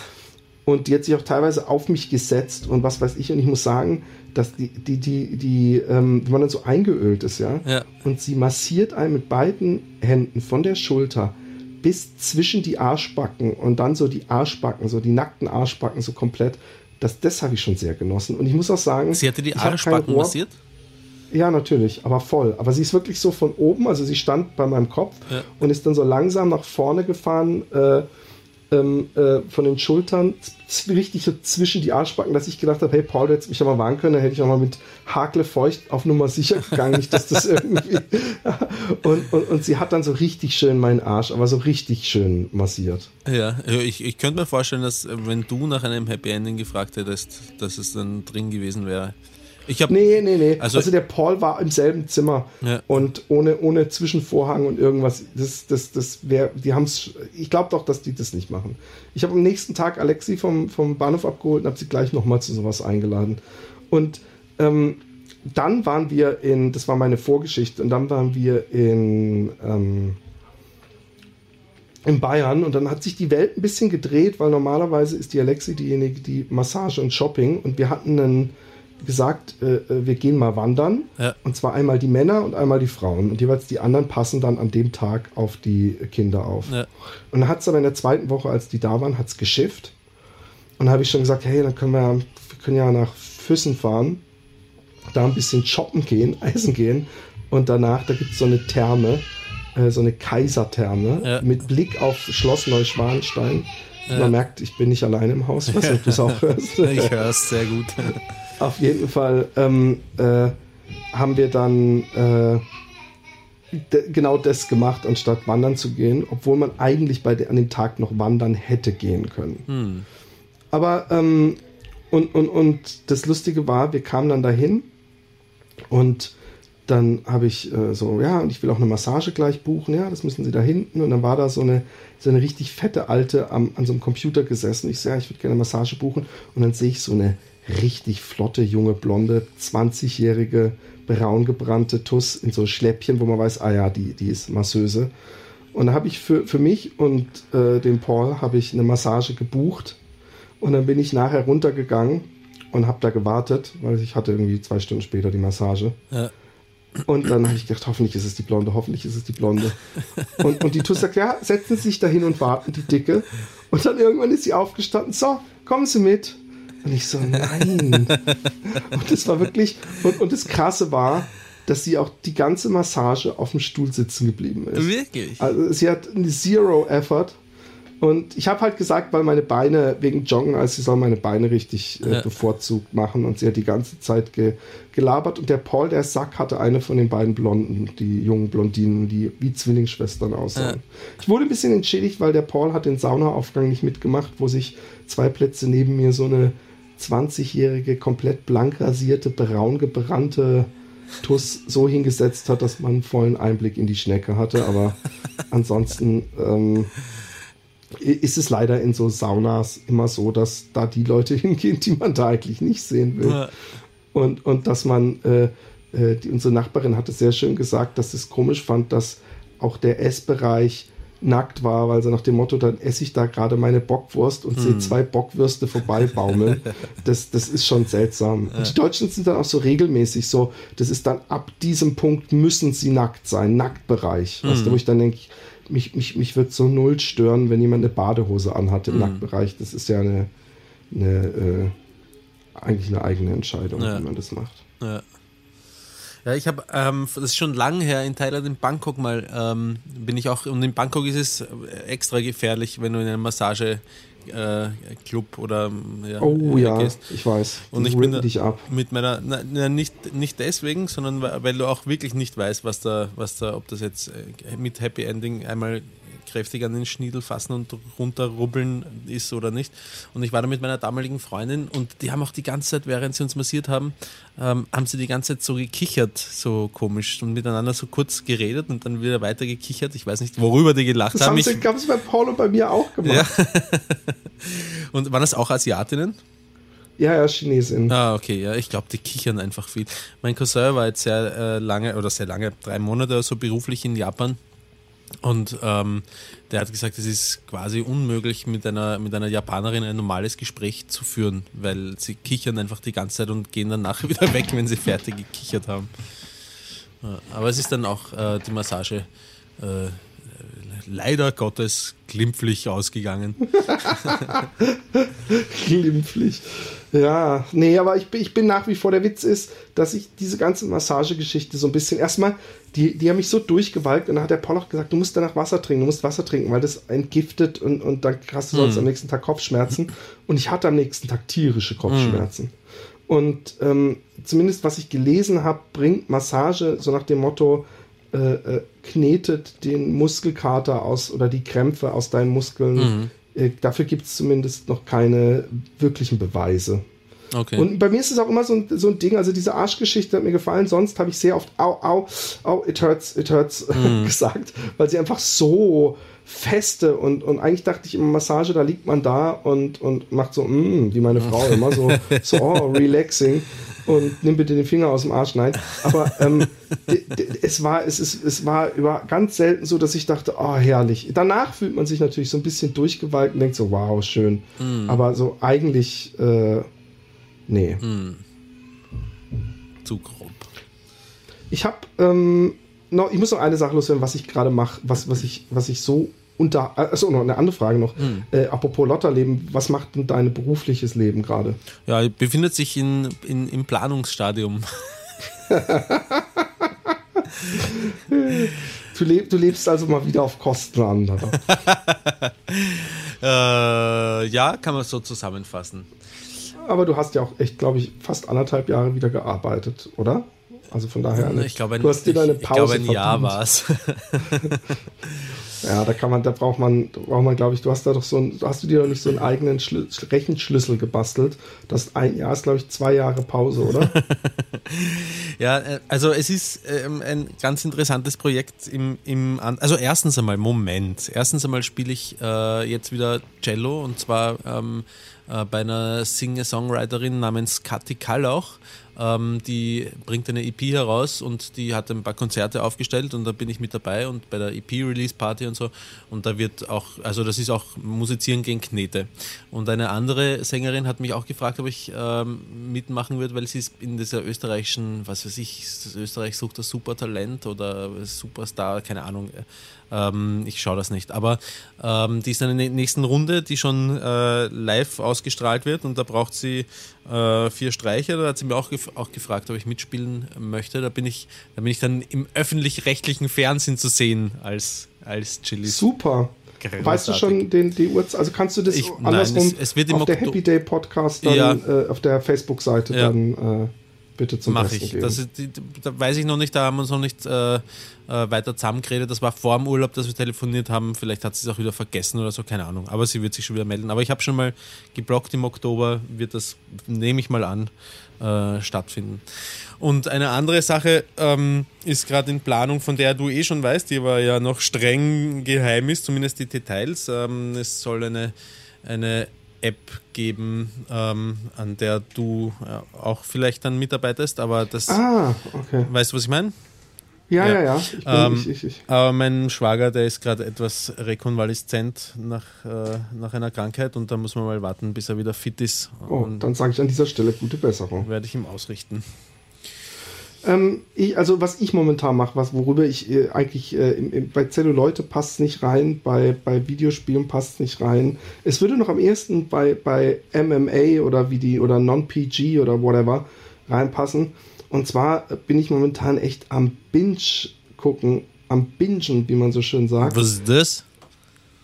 Und die hat sich auch teilweise auf mich gesetzt und was weiß ich. Und ich muss sagen, dass die, die, die, die, ähm, wenn man dann so eingeölt ist, ja, ja, und sie massiert einen mit beiden Händen von der Schulter bis zwischen die Arschbacken und dann so die Arschbacken, so die nackten Arschbacken so komplett. Das, das habe ich schon sehr genossen. Und ich muss auch sagen. Sie hatte die Arschbacken massiert? Ja, natürlich, aber voll. Aber sie ist wirklich so von oben, also sie stand bei meinem Kopf ja. und ist dann so langsam nach vorne gefahren. Äh, ähm, äh, von den Schultern richtig so zwischen die Arschbacken, dass ich gedacht habe, hey Paul, du hättest mich ja mal warnen können, dann hätte ich auch mal mit Hakle feucht auf Nummer sicher gegangen, nicht, dass das irgendwie. und, und, und sie hat dann so richtig schön meinen Arsch, aber so richtig schön massiert. Ja, ich, ich könnte mir vorstellen, dass wenn du nach einem Happy Ending gefragt hättest, dass es dann drin gewesen wäre. Ich hab, nee, nee, nee. Also, also, der Paul war im selben Zimmer ja. und ohne, ohne Zwischenvorhang und irgendwas. Das, das, das wäre, die haben es, ich glaube doch, dass die das nicht machen. Ich habe am nächsten Tag Alexi vom, vom Bahnhof abgeholt und habe sie gleich nochmal zu sowas eingeladen. Und ähm, dann waren wir in, das war meine Vorgeschichte, und dann waren wir in, ähm, in Bayern und dann hat sich die Welt ein bisschen gedreht, weil normalerweise ist die Alexi diejenige, die Massage und Shopping und wir hatten einen gesagt, äh, äh, wir gehen mal wandern. Ja. Und zwar einmal die Männer und einmal die Frauen. Und jeweils die anderen passen dann an dem Tag auf die Kinder auf. Ja. Und dann hat es aber in der zweiten Woche, als die da waren, hat es geschifft. Und habe ich schon gesagt, hey, dann können wir, wir können ja nach Füssen fahren, da ein bisschen shoppen gehen, eisen gehen. Und danach, da gibt es so eine Therme, äh, so eine Kaisertherme ja. mit Blick auf Schloss Neuschwanstein. Man merkt, ich bin nicht allein im Haus, was du es auch hörst. ich höre es sehr gut. Auf jeden Fall ähm, äh, haben wir dann äh, genau das gemacht, anstatt wandern zu gehen, obwohl man eigentlich bei de an dem Tag noch wandern hätte gehen können. Hm. Aber ähm, und, und, und das Lustige war, wir kamen dann dahin und dann habe ich äh, so, ja, und ich will auch eine Massage gleich buchen, ja, das müssen Sie da hinten. Und dann war da so eine, so eine richtig fette Alte am, an so einem Computer gesessen. Ich sage, ja, ich würde gerne eine Massage buchen. Und dann sehe ich so eine richtig flotte, junge, blonde, 20-jährige, braungebrannte Tuss in so Schläppchen, wo man weiß, ah ja, die, die ist Masseuse. Und da habe ich für, für mich und äh, den Paul habe ich eine Massage gebucht. Und dann bin ich nachher runtergegangen und habe da gewartet, weil ich hatte irgendwie zwei Stunden später die Massage. Ja. Und dann habe ich gedacht, hoffentlich ist es die Blonde, hoffentlich ist es die Blonde. Und, und die Tuss sagt, ja, setzen Sie sich dahin und warten, die Dicke. Und dann irgendwann ist sie aufgestanden, so, kommen Sie mit. Und ich so, nein. und das war wirklich, und, und das Krasse war, dass sie auch die ganze Massage auf dem Stuhl sitzen geblieben ist. Wirklich? Also sie hat Zero Effort. Und ich habe halt gesagt, weil meine Beine wegen Joggen, also sie soll meine Beine richtig äh, ja. bevorzugt machen. Und sie hat die ganze Zeit ge gelabert. Und der Paul, der Sack, hatte eine von den beiden Blonden, die jungen Blondinen, die wie Zwillingsschwestern aussahen. Ja. Ich wurde ein bisschen entschädigt, weil der Paul hat den Saunaaufgang nicht mitgemacht, wo sich zwei Plätze neben mir so eine 20-jährige, komplett blank rasierte, braun gebrannte Tuss so hingesetzt hat, dass man einen vollen Einblick in die Schnecke hatte. Aber ansonsten ähm, ist es leider in so Saunas immer so, dass da die Leute hingehen, die man da eigentlich nicht sehen will. Und, und dass man, äh, äh, die, unsere Nachbarin hatte sehr schön gesagt, dass es komisch fand, dass auch der Essbereich nackt war, weil so nach dem Motto, dann esse ich da gerade meine Bockwurst und sehe zwei Bockwürste vorbeibaumeln. das, das ist schon seltsam. Und die Deutschen sind dann auch so regelmäßig so, das ist dann ab diesem Punkt müssen sie nackt sein, Nacktbereich. Weißt du, wo ich dann denke, mich, mich, mich wird so null stören, wenn jemand eine Badehose anhat im Nacktbereich. Das ist ja eine, eine äh, eigentlich eine eigene Entscheidung, Ja. wie man das macht. Ja. Ja, ich habe, ähm, das ist schon lange her, in Thailand, in Bangkok mal, ähm, bin ich auch, und in Bangkok ist es extra gefährlich, wenn du in einen Massageclub äh, Club oder ja, Oh äh, ja, gehst. ich weiß. Und ich bin dich ab. mit meiner, na, na, nicht, nicht deswegen, sondern weil, weil du auch wirklich nicht weißt, was da, was da, ob das jetzt äh, mit Happy Ending einmal kräftig an den Schniedel fassen und runterrubbeln ist oder nicht. Und ich war da mit meiner damaligen Freundin und die haben auch die ganze Zeit, während sie uns massiert haben, ähm, haben sie die ganze Zeit so gekichert, so komisch und miteinander so kurz geredet und dann wieder weiter gekichert. Ich weiß nicht, worüber die gelacht Das haben. haben Ich, sie, gab es bei Paul und bei mir auch gemacht. und waren das auch Asiatinnen? Ja, ja, Chinesin. Ah, okay, ja, ich glaube, die kichern einfach viel. Mein Cousin war jetzt sehr äh, lange, oder sehr lange, drei Monate oder so beruflich in Japan. Und ähm, der hat gesagt, es ist quasi unmöglich, mit einer, mit einer Japanerin ein normales Gespräch zu führen, weil sie kichern einfach die ganze Zeit und gehen dann nachher wieder weg, wenn sie fertig gekichert haben. Aber es ist dann auch äh, die Massage äh, leider Gottes glimpflich ausgegangen. Glimpflich. Ja, nee, aber ich, bin- ich bin nach wie vor, der Witz ist, dass ich diese ganze Massagegeschichte so ein bisschen, erstmal, die, die haben mich so durchgewalkt und dann hat der Paul auch gesagt, du musst danach Wasser trinken, du musst Wasser trinken, weil das entgiftet und, und dann hast du sonst am nächsten Tag Kopfschmerzen. Und ich hatte am nächsten Tag tierische Kopfschmerzen. Und ähm, zumindest was ich gelesen habe, bringt Massage so nach dem Motto, äh, äh, knetet den Muskelkater aus oder die Krämpfe aus deinen Muskeln. Äh, dafür gibt es zumindest noch keine wirklichen Beweise. Okay. Und bei mir ist es auch immer so ein, so ein Ding, also diese Arschgeschichte hat mir gefallen, sonst habe ich sehr oft au, au, au, it hurts, it hurts gesagt, weil sie einfach so feste und, und eigentlich dachte ich immer Massage, da liegt man da und, und macht so, mm, wie meine Frau immer, so, so oh, relaxing und nimm bitte den Finger aus dem Arsch, nein. Aber ähm, es war, es ist, es war über ganz selten so, dass ich dachte, oh, herrlich. Danach fühlt man sich natürlich so ein bisschen durchgewalkt und denkt so, wow, schön. Aber so eigentlich, äh, nee. Zu grob. Ich habe ähm, noch, ich muss noch eine Sache loswerden, was ich gerade mache, was, was ich, was ich so unter, also noch eine andere Frage noch. Äh, apropos Lotterleben, was macht denn dein berufliches Leben gerade? Ja, befindet sich in, in, im Planungsstadium. Du, leb, du lebst also mal wieder auf Kosten anderer. Äh, ja, kann man so zusammenfassen. Aber du hast ja auch echt, glaube ich, fast anderthalb Jahre wieder gearbeitet, oder? Also von daher. nicht. Ich glaube, ein, du hast dir deine ich, ich Pause glaube, ein Jahr war es. Ja, da kann man, da braucht man, braucht man, glaube ich, du hast da doch so ein, hast du dir doch nicht so einen eigenen Schlü Rechenschlüssel gebastelt? Das ein Jahr ist, glaube ich, zwei Jahre Pause, oder? Ja, äh, also es ist ähm, ein ganz interessantes Projekt im, im also erstens einmal, Moment. Erstens einmal spiele ich äh, jetzt wieder Cello und zwar ähm, äh, bei einer Singer-Songwriterin namens Kathi Kallauch. Ähm, die bringt eine EP heraus und die hat ein paar Konzerte aufgestellt und da bin ich mit dabei und bei der EP-Release-Party und so. Und da wird auch, also das ist auch Musizieren gegen Knete. Und eine andere Sängerin hat mich auch gefragt, ob ich ähm, mitmachen würde, weil sie ist in dieser österreichischen, was weiß ich, Österreich sucht das Supertalent oder Superstar, keine Ahnung. Ähm, ich schaue das nicht. Aber ähm, die ist dann in der nächsten Runde, die schon äh, live ausgestrahlt wird und da braucht sie äh, vier Streicher. Da hat sie mir auch, gef auch gefragt, ob ich mitspielen möchte. Da bin ich, da bin ich dann im öffentlich-rechtlichen Fernsehen zu sehen als, als Chili. Super. Großartig. Weißt du schon den, die Uhrzeit? Also kannst du das Ich- nein, andersrum es- es wird im auf der Happy Day Podcast dann Ja. äh, auf der Facebook-Seite Ja. dann äh, bitte zum Mache Besten ich. geben. Das ist, die, da weiß ich noch nicht, da haben wir uns noch nicht äh, äh, weiter zusammengeredet. Das war vor dem Urlaub, dass wir telefoniert haben. Vielleicht hat sie es auch wieder vergessen oder so, keine Ahnung. Aber sie wird sich schon wieder melden. Aber ich habe schon mal geblockt im Oktober, wird das, nehme ich mal an, äh, stattfinden. Und eine andere Sache ähm, ist gerade in Planung, von der du eh schon weißt, die aber ja noch streng geheim ist, zumindest die Details. Ähm, es soll eine, eine App geben, ähm, an der du ja, auch vielleicht dann mitarbeitest, aber das ah, okay. weißt du, was ich meine? Ja, ja, ja. Ich bin, Ähm, ich, ich, ich. Aber mein Schwager, der ist gerade etwas rekonvaleszent nach, äh, nach einer Krankheit und da muss man mal warten, bis er wieder fit ist. Oh, und dann sage ich an dieser Stelle gute Besserung. werde ich ihm ausrichten. Ähm, ich, also was ich momentan mache, was worüber ich äh, eigentlich äh, im, im, bei Zelluleute passt nicht rein, bei, bei Videospielen passt nicht rein. Es würde noch am ehesten bei, bei MMA oder wie die oder Non-PG oder whatever reinpassen. Und zwar bin ich momentan echt am Binge gucken, am Bingen, wie man so schön sagt. Was ist das?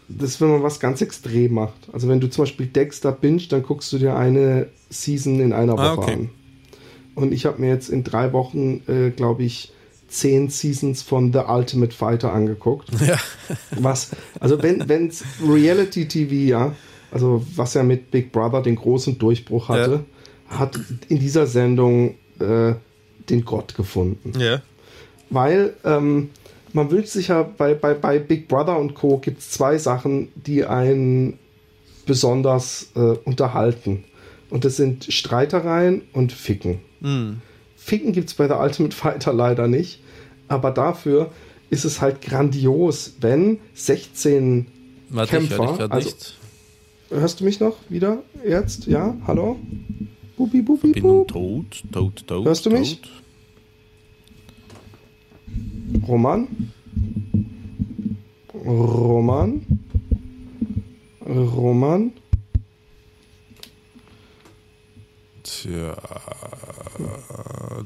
Das ist, wenn man was ganz extrem macht. Also wenn du zum Beispiel Dexter binge, dann guckst du dir eine Season in einer Woche Ah, okay. an. Und ich habe mir jetzt in drei Wochen, äh, glaube ich, zehn Seasons von The Ultimate Fighter angeguckt. Ja. Was, also wenn wenn's Reality TV, ja, also was ja mit Big Brother den großen Durchbruch hatte, hat in dieser Sendung äh, den Gott gefunden Ja. weil ähm, man wünscht sich ja bei, bei, bei Big Brother und Co. gibt es zwei Sachen, die einen besonders äh, unterhalten. Und das sind Streitereien und Ficken. Hm. Ficken gibt es bei der Ultimate Fighter leider nicht, aber dafür ist es halt grandios, wenn 16 Warte, ich Kämpfer, dich gerade also- nicht. Hörst du mich noch wieder jetzt? Ja? Hallo? Bubi, bubi, Verbindung bub. tot, tot, tot. Hörst du mich? Roman? Roman? Roman? Tja,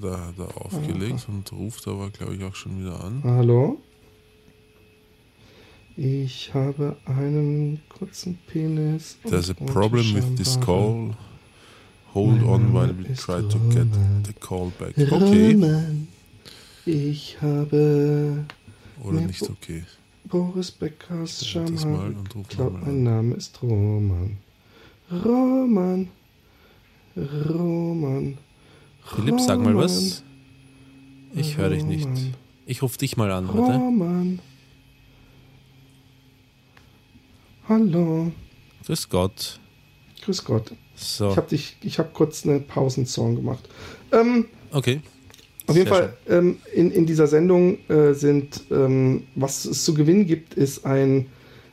da hat er aufgelegt und ruft aber, glaube ich, auch schon wieder an. Hallo? Ich habe einen kurzen Penis. There's a problem with this call. Hold on while we try to get the call back. Okay. Roman. Ich habe Oder nicht okay. Boris Beckers ruf Ich glaube, mein. Name ist Roman. Roman. Roman. Philipp, sag mal was. Ich höre dich nicht. Ich rufe dich mal an, warte. Roman. Hallo. Grüß Gott. Grüß Gott. So, Ich habe habe kurz eine Pausensong gemacht. Ähm, okay. auf jeden Sehr Fall, ähm, in, in dieser Sendung äh, sind, ähm, was es zu gewinnen gibt, ist ein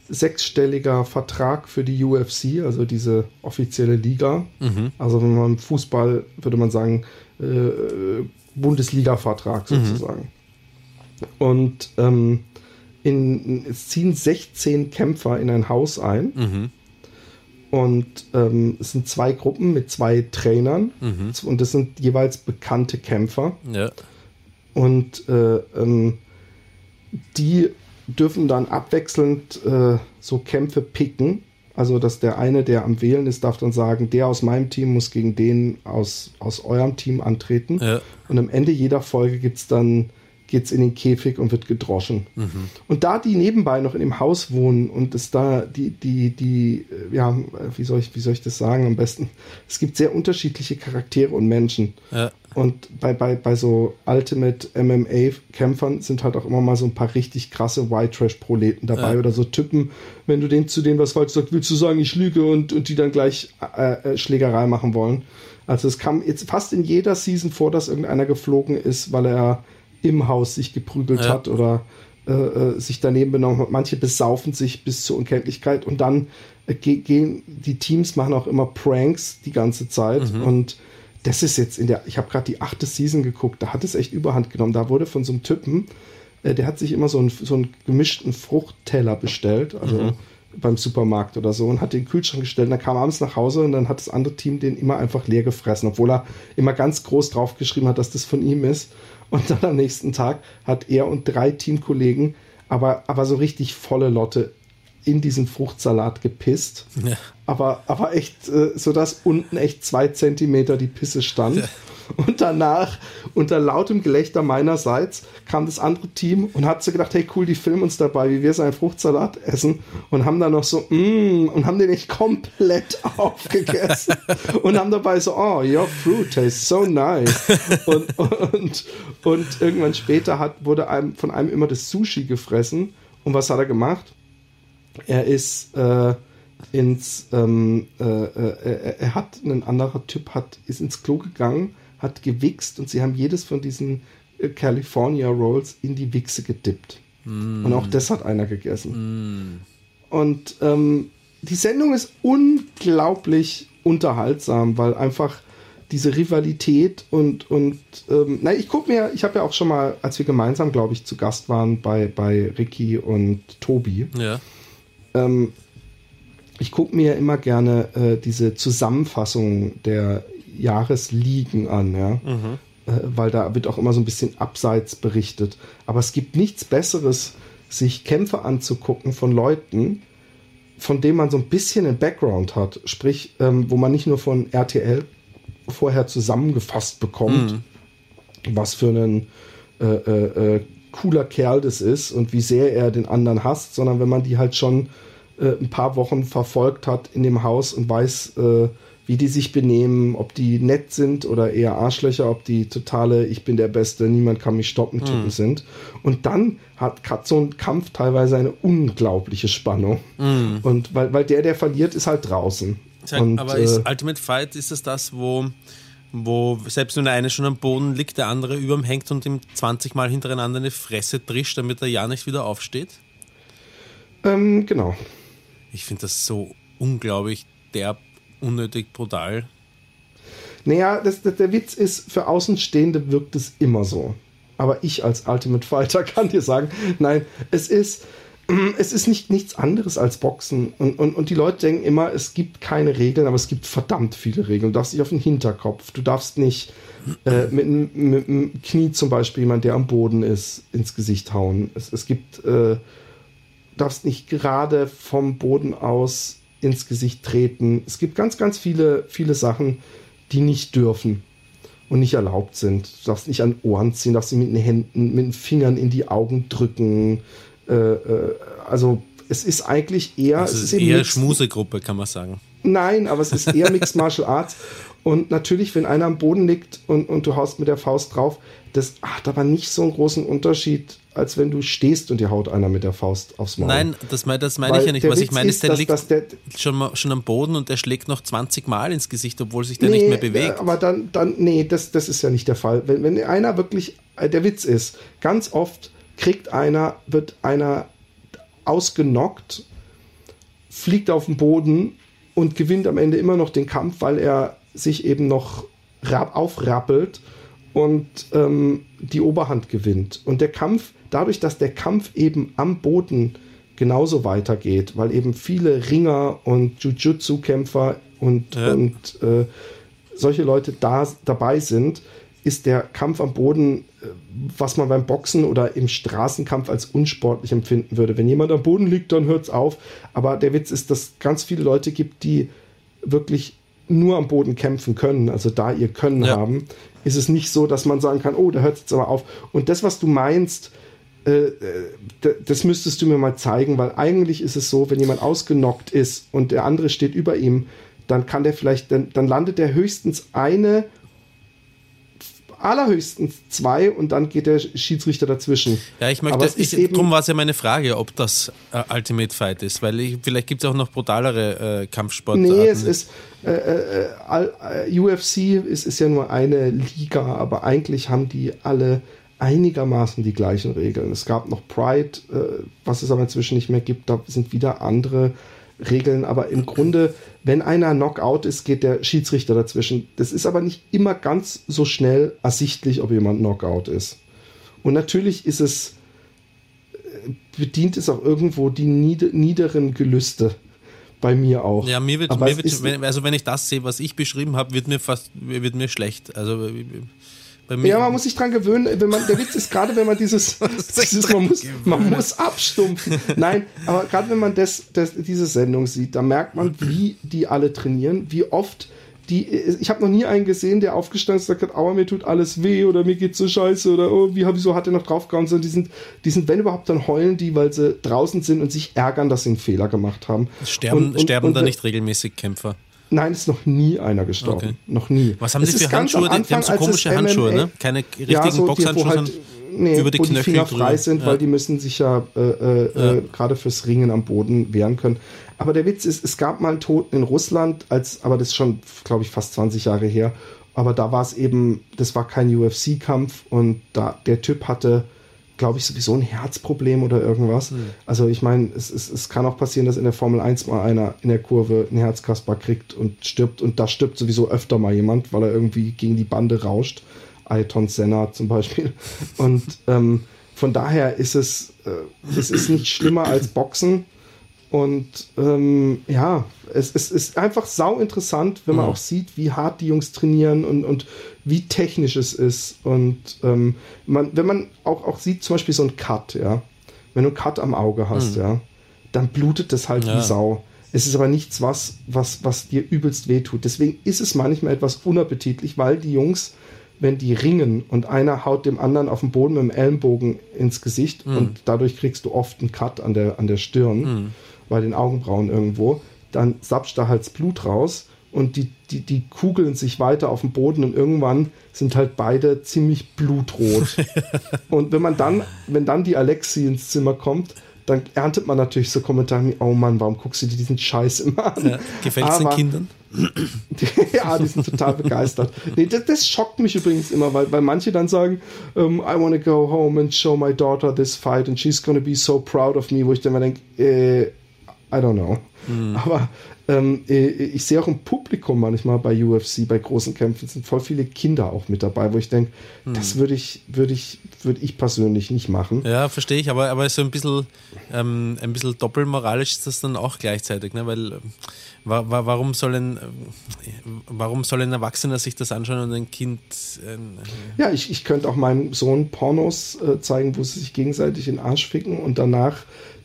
sechsstelliger Vertrag für die UFC, also diese offizielle Liga. Mhm. Also wenn man Fußball, würde man sagen, äh, Bundesliga-Vertrag sozusagen. Und ähm, in, es ziehen 16 Kämpfer in ein Haus ein. Mhm. Und ähm, es sind zwei Gruppen mit zwei Trainern. Mhm. Und das sind jeweils bekannte Kämpfer. Ja. Und äh, ähm, die dürfen dann abwechselnd äh, so Kämpfe picken. Also, dass der eine, der am Wählen ist, darf dann sagen, der aus meinem Team muss gegen den aus, aus eurem Team antreten. Ja. Und am Ende jeder Folge gibt's dann geht's in den Käfig und wird gedroschen. Und da die nebenbei noch in dem Haus wohnen und es da die, die, die, äh, ja, wie soll ich, wie soll ich das sagen am besten? Es gibt sehr unterschiedliche Charaktere und Menschen. Ja. Und bei, bei, bei so Ultimate MMA-Kämpfern sind halt auch immer mal so ein paar richtig krasse White Trash-Proleten dabei Ja. oder so Typen, wenn du denen zu denen was falsch sagst, willst du sagen, ich lüge und, und die dann gleich äh, äh, Schlägerei machen wollen. Also es kam jetzt fast in jeder Season vor, dass irgendeiner geflogen ist, weil er im Haus sich geprügelt Ja. hat oder äh, äh, sich daneben benommen hat. Manche besaufen sich bis zur Unkenntlichkeit und dann äh, ge- gehen die Teams machen auch immer Pranks die ganze Zeit und das ist jetzt in der, ich habe gerade die achte Season geguckt, da hat es echt Überhand genommen. Da wurde von so einem Typen, äh, der hat sich immer so einen, so einen gemischten Fruchtteller bestellt, also beim Supermarkt oder so, und hat den Kühlschrank gestellt. Und dann kam er abends nach Hause und dann hat das andere Team den immer einfach leer gefressen, obwohl er immer ganz groß draufgeschrieben hat, dass das von ihm ist. Und dann am nächsten Tag hat er und drei Teamkollegen, aber, aber so richtig volle Lotte, in diesen Fruchtsalat gepisst. Ja. Aber, aber echt, äh, so dass unten echt zwei Zentimeter die Pisse stand. Und danach, unter lautem Gelächter meinerseits, kam das andere Team und hat so gedacht, hey cool, die filmen uns dabei, wie wir seinen Fruchtsalat essen und haben dann noch so, mm, und haben den echt komplett aufgegessen und haben dabei so, oh, your fruit tastes so nice. Und, und, und irgendwann später hat, wurde einem, von einem immer das Sushi gefressen. Und was hat er gemacht? Er ist äh, ins, ähm, äh, äh, er, er hat, ein anderer Typ hat, ist ins Klo gegangen, hat gewichst und sie haben jedes von diesen äh, California Rolls in die Wichse gedippt. Mm. Und auch das hat einer gegessen. Mm. Und ähm, die Sendung ist unglaublich unterhaltsam, weil einfach diese Rivalität und, und ähm, na, ich gucke mir, ich habe ja auch schon mal, als wir gemeinsam, glaube ich, zu Gast waren bei, bei Ricky und Tobi, ja. Ähm, ich gucke mir immer gerne äh, diese Zusammenfassung der Jahresligen an, ja. Mhm. Äh, weil da wird auch immer so ein bisschen abseits berichtet. Aber es gibt nichts Besseres, sich Kämpfe anzugucken von Leuten, von denen man so ein bisschen einen Background hat. Sprich, ähm, wo man nicht nur von RTL vorher zusammengefasst bekommt, mhm. was für ein äh, äh, äh, cooler Kerl das ist und wie sehr er den anderen hasst, sondern wenn man die halt schon äh, ein paar Wochen verfolgt hat in dem Haus und weiß, äh, wie die sich benehmen, ob die nett sind oder eher Arschlöcher, ob die totale Ich bin der Beste, niemand kann mich stoppen Typen mm. sind. Und dann hat, hat so ein Kampf teilweise eine unglaubliche Spannung. Mm. Und weil, weil der, der verliert, ist halt draußen. Sag, und, aber ist äh, Ultimate Fight, ist es das, wo, wo selbst wenn der eine schon am Boden liegt, der andere über ihm hängt und ihm 20 Mal hintereinander eine Fresse trischt, damit er ja nicht wieder aufsteht? Ähm, genau. Ich finde das so unglaublich derb, unnötig brutal. Naja, das, das, der Witz ist, für Außenstehende wirkt es immer so. Aber ich als Ultimate Fighter kann dir sagen, nein, es ist, es ist nicht nichts anderes als Boxen. Und, und, und die Leute denken immer, es gibt keine Regeln, aber es gibt verdammt viele Regeln. Du darfst nicht auf den Hinterkopf, du darfst nicht äh, mit, mit, dem Knie zum Beispiel jemand, der am Boden ist, ins Gesicht hauen. Es, es gibt, äh, darfst nicht gerade vom Boden aus ins Gesicht treten. Es gibt ganz, ganz viele, viele Sachen, die nicht dürfen und nicht erlaubt sind. Du darfst nicht an Ohren ziehen, darfst sie mit den Händen, mit den Fingern in die Augen drücken. Äh, äh, also es ist eigentlich eher. Also es ist, ist eher Schmusegruppe, kann man sagen. Nein, aber es ist eher Mixed Martial Arts. Und natürlich, wenn einer am Boden liegt und, und du haust mit der Faust drauf, das hat aber nicht so einen großen Unterschied, als wenn du stehst und dir haut einer mit der Faust aufs Maul. Nein, das, das meine ich ja nicht. Was ich meine ist, der dass, liegt dass der, schon, schon am Boden und der schlägt noch 20 Mal ins Gesicht, obwohl sich der nee, nicht mehr bewegt. Aber dann, dann nee, das, das ist ja nicht der Fall. Wenn, wenn einer wirklich, äh, der Witz ist, ganz oft kriegt einer, wird einer ausgenockt, fliegt auf den Boden und gewinnt am Ende immer noch den Kampf, weil er sich eben noch aufrappelt und ähm, die Oberhand gewinnt. Und der Kampf, dadurch, dass der Kampf eben am Boden genauso weitergeht, weil eben viele Ringer und Jujutsu-Kämpfer und, ja. und äh, solche Leute da dabei sind, ist der Kampf am Boden, äh, was man beim Boxen oder im Straßenkampf als unsportlich empfinden würde. Wenn jemand am Boden liegt, dann hört es auf. Aber der Witz ist, dass es ganz viele Leute gibt, die wirklich nur am Boden kämpfen können, also da ihr Können ja. haben, ist es nicht so, dass man sagen kann, oh, da hört es jetzt aber auf. Und das, was du meinst, äh, äh das müsstest du mir mal zeigen, weil eigentlich ist es so, wenn jemand ausgenockt ist und der andere steht über ihm, dann kann der vielleicht, dann, dann landet der höchstens eine allerhöchstens zwei und dann geht der Schiedsrichter dazwischen. Ja, ich möchte, ich, darum war es ja meine Frage, ob das äh, Ultimate Fight ist, weil ich, vielleicht gibt es auch noch brutalere äh, Kampfsportarten. Nee, es ist, äh, äh, äh UFC ist, ist ja nur eine Liga, aber eigentlich haben die alle einigermaßen die gleichen Regeln. Es gab noch Pride, äh, was es aber inzwischen nicht mehr gibt, da sind wieder andere Regeln, aber im Grunde, wenn einer Knockout ist, geht der Schiedsrichter dazwischen. Das ist aber nicht immer ganz so schnell ersichtlich, ob jemand Knockout ist. Und natürlich ist es, äh, bedient es auch irgendwo die niederen Gelüste. Bei mir auch. Ja, mir wird, mir wird also wenn ich das sehe, was ich beschrieben habe, wird mir fast, wird mir schlecht. Also ja, man muss sich dran gewöhnen. Wenn man, der Witz ist gerade, wenn man dieses, dieses man, muss, man muss abstumpfen. Nein, aber gerade wenn man das, das, diese Sendung sieht, da merkt man, wie die alle trainieren, wie oft die, ich habe noch nie einen gesehen, der aufgestanden ist und hat, aua, mir tut alles weh oder mir geht so scheiße oder oh, wie wieso hat er noch draufgehauen, sondern die sind, die sind, wenn überhaupt, dann heulen die, weil sie draußen sind und sich ärgern, dass sie einen Fehler gemacht haben. Sterben, und, sterben und, da nicht regelmäßig Kämpfer? Nein, ist noch nie einer gestorben. Okay. Noch nie. Was haben Sie für Handschuhe? Anfang, die haben so komische Handschuhe, ne? Keine richtigen ja, so, Boxhandschuhe, halt, nee, über die, wo die Finger drüber. frei sind, ja. weil die müssen sich ja, äh, äh, ja. Äh, gerade fürs Ringen am Boden wehren können. Aber der Witz ist, es gab mal einen Toten in Russland, als, aber das ist schon, glaube ich, fast 20 Jahre her, aber da war es eben, das war kein UFC-Kampf und da der Typ hatte, glaube ich, sowieso ein Herzproblem oder irgendwas. Hm. Also ich meine, es, es, es kann auch passieren, dass in der Formel 1 mal einer in der Kurve ein Herzkasper kriegt und stirbt und da stirbt sowieso öfter mal jemand, weil er irgendwie gegen die Bande rauscht. Ayrton Senna zum Beispiel. Und ähm, von daher ist es, äh, es ist nicht schlimmer als Boxen. Und ähm, ja, es, es ist einfach sau interessant, wenn man Mhm. auch sieht, wie hart die Jungs trainieren und, und wie technisch es ist. Und ähm, man, wenn man auch, auch sieht, zum Beispiel so ein Cut, ja, wenn du einen Cut am Auge hast, ja, dann blutet das halt Mhm. Ja. wie Sau. Es ist aber nichts, was, was, was dir übelst wehtut. Deswegen ist es manchmal etwas unappetitlich, weil die Jungs, wenn die ringen und einer haut dem anderen auf den Boden mit dem Ellenbogen ins Gesicht Mhm. und dadurch kriegst du oft einen Cut an der, an der Stirn, bei den Augenbrauen irgendwo, dann sapscht da halt das Blut raus und die, die, die kugeln sich weiter auf dem Boden und irgendwann sind halt beide ziemlich blutrot. und wenn man dann, wenn dann die Alexi ins Zimmer kommt, dann erntet man natürlich so Kommentare wie, oh Mann, warum guckst du dir diesen Scheiß immer an? Ja, Gefällt es den Kindern? ja, die sind total begeistert. Nee, das, das schockt mich übrigens immer, weil, weil manche dann sagen, ähm, I want to go home and show my daughter this fight and she's gonna be so proud of me, wo ich dann mal denke, äh, I don't know. Aber ähm, äh, ich sehe auch im Publikum manchmal bei UFC, bei großen Kämpfen, sind voll viele Kinder auch mit dabei, wo ich denke, das würde ich, würde ich, würde ich persönlich nicht machen. Ja, verstehe ich, aber, aber so ein bisschen, ähm, ein bisschen doppelmoralisch ist das dann auch gleichzeitig, ne? weil wa wa warum, soll ein, warum soll ein Erwachsener sich das anschauen und ein Kind ähm, Ja, ich, ich könnte auch meinem Sohn Pornos äh, zeigen, wo sie sich gegenseitig in den Arsch ficken und danach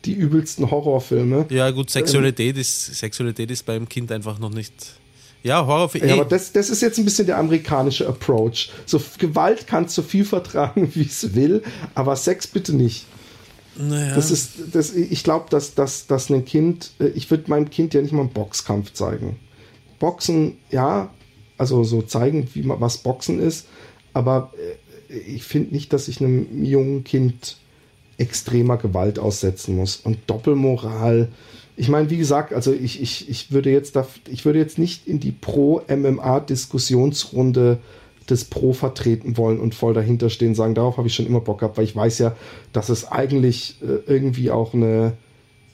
die übelsten Horrorfilme. Ja, gut, Sexualität ist, Sexualität ist beim Kind einfach noch nicht. Ja, Horrorfilm. Ja, aber das, das ist jetzt ein bisschen der amerikanische Approach. So Gewalt kann so viel vertragen, wie es will, aber Sex bitte nicht. naja, Das ist, das, ich glaube, dass, dass, dass ein Kind, äh, ich würde meinem Kind ja nicht mal einen Boxkampf zeigen. Boxen, ja, also so zeigen, wie man, was Boxen ist, aber äh, ich finde nicht, dass ich einem jungen Kind extremer Gewalt aussetzen muss. Und Doppelmoral, ich meine, wie gesagt, also ich, ich, ich würde jetzt da, ich würde jetzt nicht in die Pro-MMA-Diskussionsrunde des Pro vertreten wollen und voll dahinter stehen, sagen, darauf habe ich schon immer Bock gehabt, weil ich weiß ja, dass es eigentlich äh, irgendwie auch eine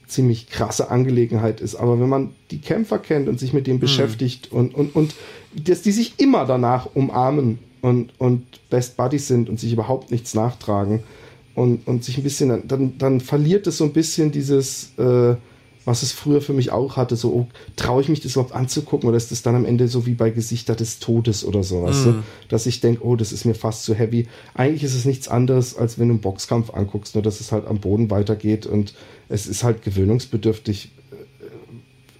ziemlich krasse Angelegenheit ist. Aber wenn man die Kämpfer kennt und sich mit dem beschäftigt und, und, und dass die sich immer danach umarmen und, und Best Buddies sind und sich überhaupt nichts nachtragen und, und sich ein bisschen, dann, dann verliert es so ein bisschen dieses, äh, was es früher für mich auch hatte, so, oh, traue ich mich das überhaupt anzugucken oder ist das dann am Ende so wie bei Gesichter des Todes oder so, weißt du? Dass ich denke, oh, das ist mir fast zu heavy. Eigentlich ist es nichts anderes, als wenn du einen Boxkampf anguckst, nur dass es halt am Boden weitergeht und es ist halt gewöhnungsbedürftig,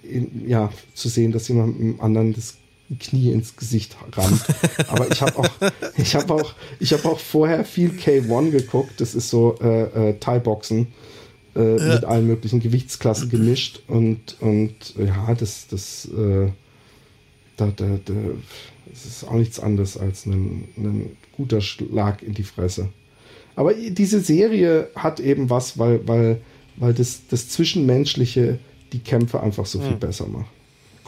äh, in, ja, zu sehen, dass jemand einem anderen das Knie ins Gesicht rammt. Aber ich habe auch, ich habe auch, ich habe auch vorher viel K1 geguckt. Das ist so äh, äh, Thai-Boxen äh, mit allen möglichen Gewichtsklassen gemischt und und ja, das das äh, da, da, da, das ist auch nichts anderes als ein, ein guter Schlag in die Fresse. Aber diese Serie hat eben was, weil, weil, weil das, das Zwischenmenschliche die Kämpfe einfach so viel besser macht.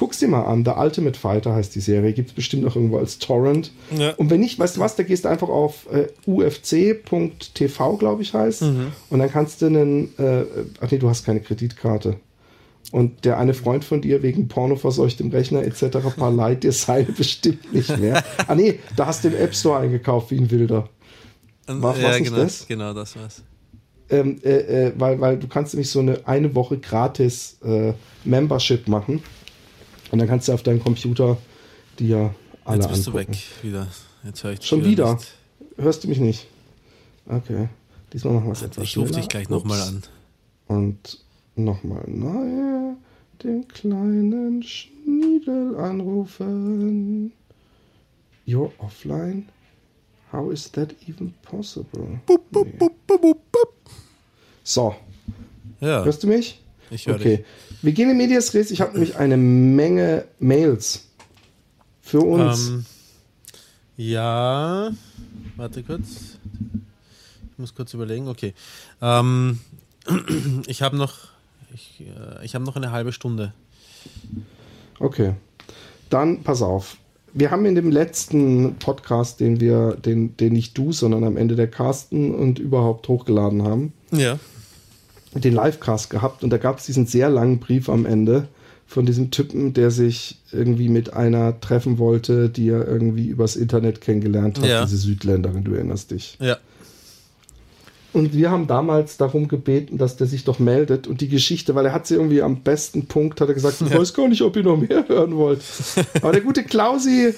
Guck's dir mal an, The Ultimate Fighter heißt die Serie, gibt es bestimmt noch irgendwo als Torrent. Ja. Und wenn nicht, weißt du was, da gehst du einfach auf äh, ufc.tv, glaube ich, heißt. Und dann kannst du einen, äh, ach nee, du hast keine Kreditkarte. Und der eine Freund von dir wegen pornoverseuchtem Rechner etc. verleiht dir seine bestimmt nicht mehr. ah nee, da hast du im App Store eingekauft wie ein Wilder. War- ja, genau, das? genau das war's. Ähm, äh, äh, weil, weil du kannst nämlich so eine eine Woche gratis äh, Membership machen. Und dann kannst du auf deinem Computer die ja alle Jetzt bist du angucken. weg wieder. Jetzt höre ich dich Schon wieder? Nicht. Hörst du mich nicht? Okay. Diesmal machen wir es etwas Ich rufe dich gleich nochmal an. Und nochmal nahe den kleinen Schniedel anrufen. You're offline? How is that even possible? Nee. So, Ja, hörst du mich? Ich höre Okay. Wir gehen in Medias Res. Ich habe nämlich eine Menge Mails für dich. uns. Ähm, ja, warte kurz. Ich muss kurz überlegen. Okay. Ähm, ich habe noch, ich, äh, ich habe noch eine halbe Stunde. Okay. Dann pass auf. wir haben in dem letzten Podcast, den wir, den, den nicht du, sondern am Ende der Carsten und überhaupt hochgeladen haben, Ja. Den Livecast gehabt und da gab es diesen sehr langen Brief am Ende von diesem Typen, der sich irgendwie mit einer treffen wollte, die er irgendwie übers Internet kennengelernt hat, Ja. diese Südländerin, du erinnerst dich. Ja. Und wir haben damals darum gebeten, dass der sich doch meldet und die Geschichte, weil er hat sie irgendwie am besten Punkt, hat er gesagt, ich weiß gar nicht, ob ihr noch mehr hören wollt. Aber der gute Klausi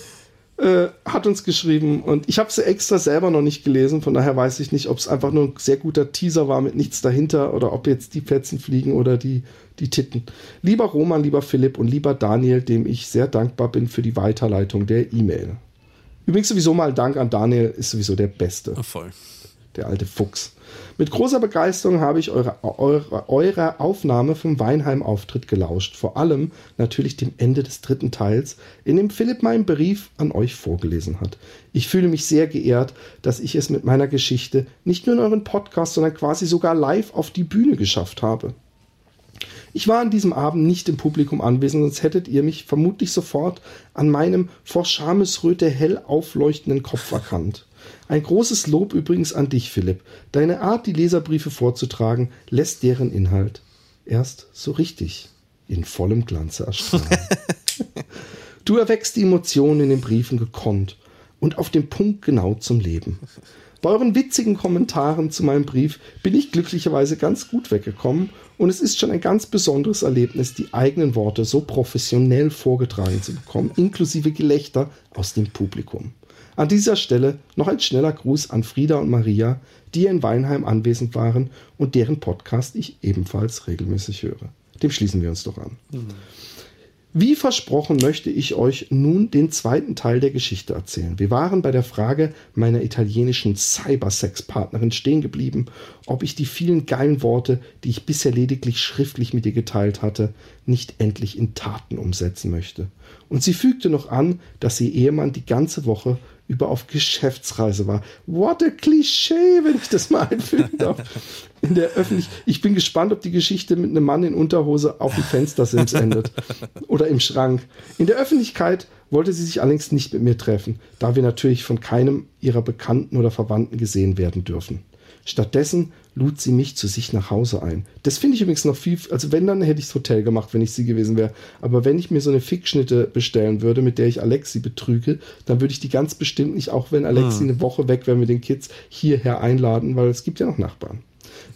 äh, hat uns geschrieben und ich habe sie extra selber noch nicht gelesen, von daher weiß ich nicht, ob es einfach nur ein sehr guter Teaser war mit nichts dahinter oder ob jetzt die Fetzen fliegen oder die, die Titten. Lieber Roman, lieber Philipp und lieber Daniel, dem ich sehr dankbar bin für die Weiterleitung der E-Mail. Übrigens sowieso mal Dank an Daniel, ist sowieso der Beste Voll. Der alte Fuchs. Mit großer Begeisterung habe ich eure, eure, eure Aufnahme vom Weinheim-Auftritt gelauscht. Vor allem natürlich dem Ende des dritten Teils, in dem Philipp meinen Brief an euch vorgelesen hat. Ich fühle mich sehr geehrt, dass ich es mit meiner Geschichte nicht nur in euren Podcast, sondern quasi sogar live auf die Bühne geschafft habe. Ich war an diesem Abend nicht im Publikum anwesend, sonst hättet ihr mich vermutlich sofort an meinem vor Schamesröte hell aufleuchtenden Kopf erkannt. Ein großes Lob übrigens an dich, Philipp. Deine Art, die Leserbriefe vorzutragen, lässt deren Inhalt erst so richtig in vollem Glanze erstrahlen. Du erweckst die Emotionen in den Briefen gekonnt und auf dem Punkt genau zum Leben. Bei euren witzigen Kommentaren zu meinem Brief bin ich glücklicherweise ganz gut weggekommen und es ist schon ein ganz besonderes Erlebnis, die eigenen Worte so professionell vorgetragen zu bekommen, inklusive Gelächter aus dem Publikum. An dieser Stelle noch ein schneller Gruß an Frieda und Maria, die in Weinheim anwesend waren und deren Podcast ich ebenfalls regelmäßig höre. Dem schließen wir uns doch an. Wie versprochen möchte ich euch nun den zweiten Teil der Geschichte erzählen. Wir waren bei der Frage meiner italienischen Cybersex-Partnerin stehen geblieben, ob ich die vielen geilen Worte, die ich bisher lediglich schriftlich mit ihr geteilt hatte, nicht endlich in Taten umsetzen möchte. Und sie fügte noch an, dass ihr Ehemann die ganze Woche über auf Geschäftsreise war. What a Klischee, wenn ich das mal einfügen darf. In der Öffentlich ich bin gespannt, ob die Geschichte mit einem Mann in Unterhose auf dem Fenstersims endet. Oder im Schrank. In der Öffentlichkeit wollte sie sich allerdings nicht mit mir treffen, da wir natürlich von keinem ihrer Bekannten oder Verwandten gesehen werden dürfen. Stattdessen lud sie mich zu sich nach Hause ein. Das finde ich übrigens noch viel, also wenn, dann hätte ich das Hotel gemacht, wenn ich sie gewesen wäre. Aber wenn ich mir so eine Fickschnitte bestellen würde, mit der ich Alexi betrüge, dann würde ich die ganz bestimmt nicht, auch wenn Alexi eine Woche weg wäre mit den Kids, hierher einladen, weil es gibt ja noch Nachbarn.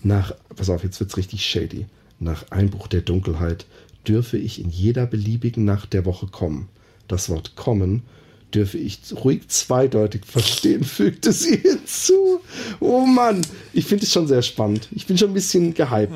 Nach, pass auf, jetzt wird's richtig shady. Nach Einbruch der Dunkelheit dürfe ich in jeder beliebigen Nacht der Woche kommen. Das Wort kommen dürfe ich ruhig zweideutig verstehen, fügte sie hinzu. Oh Mann, ich finde es schon sehr spannend. Ich bin schon ein bisschen gehypt.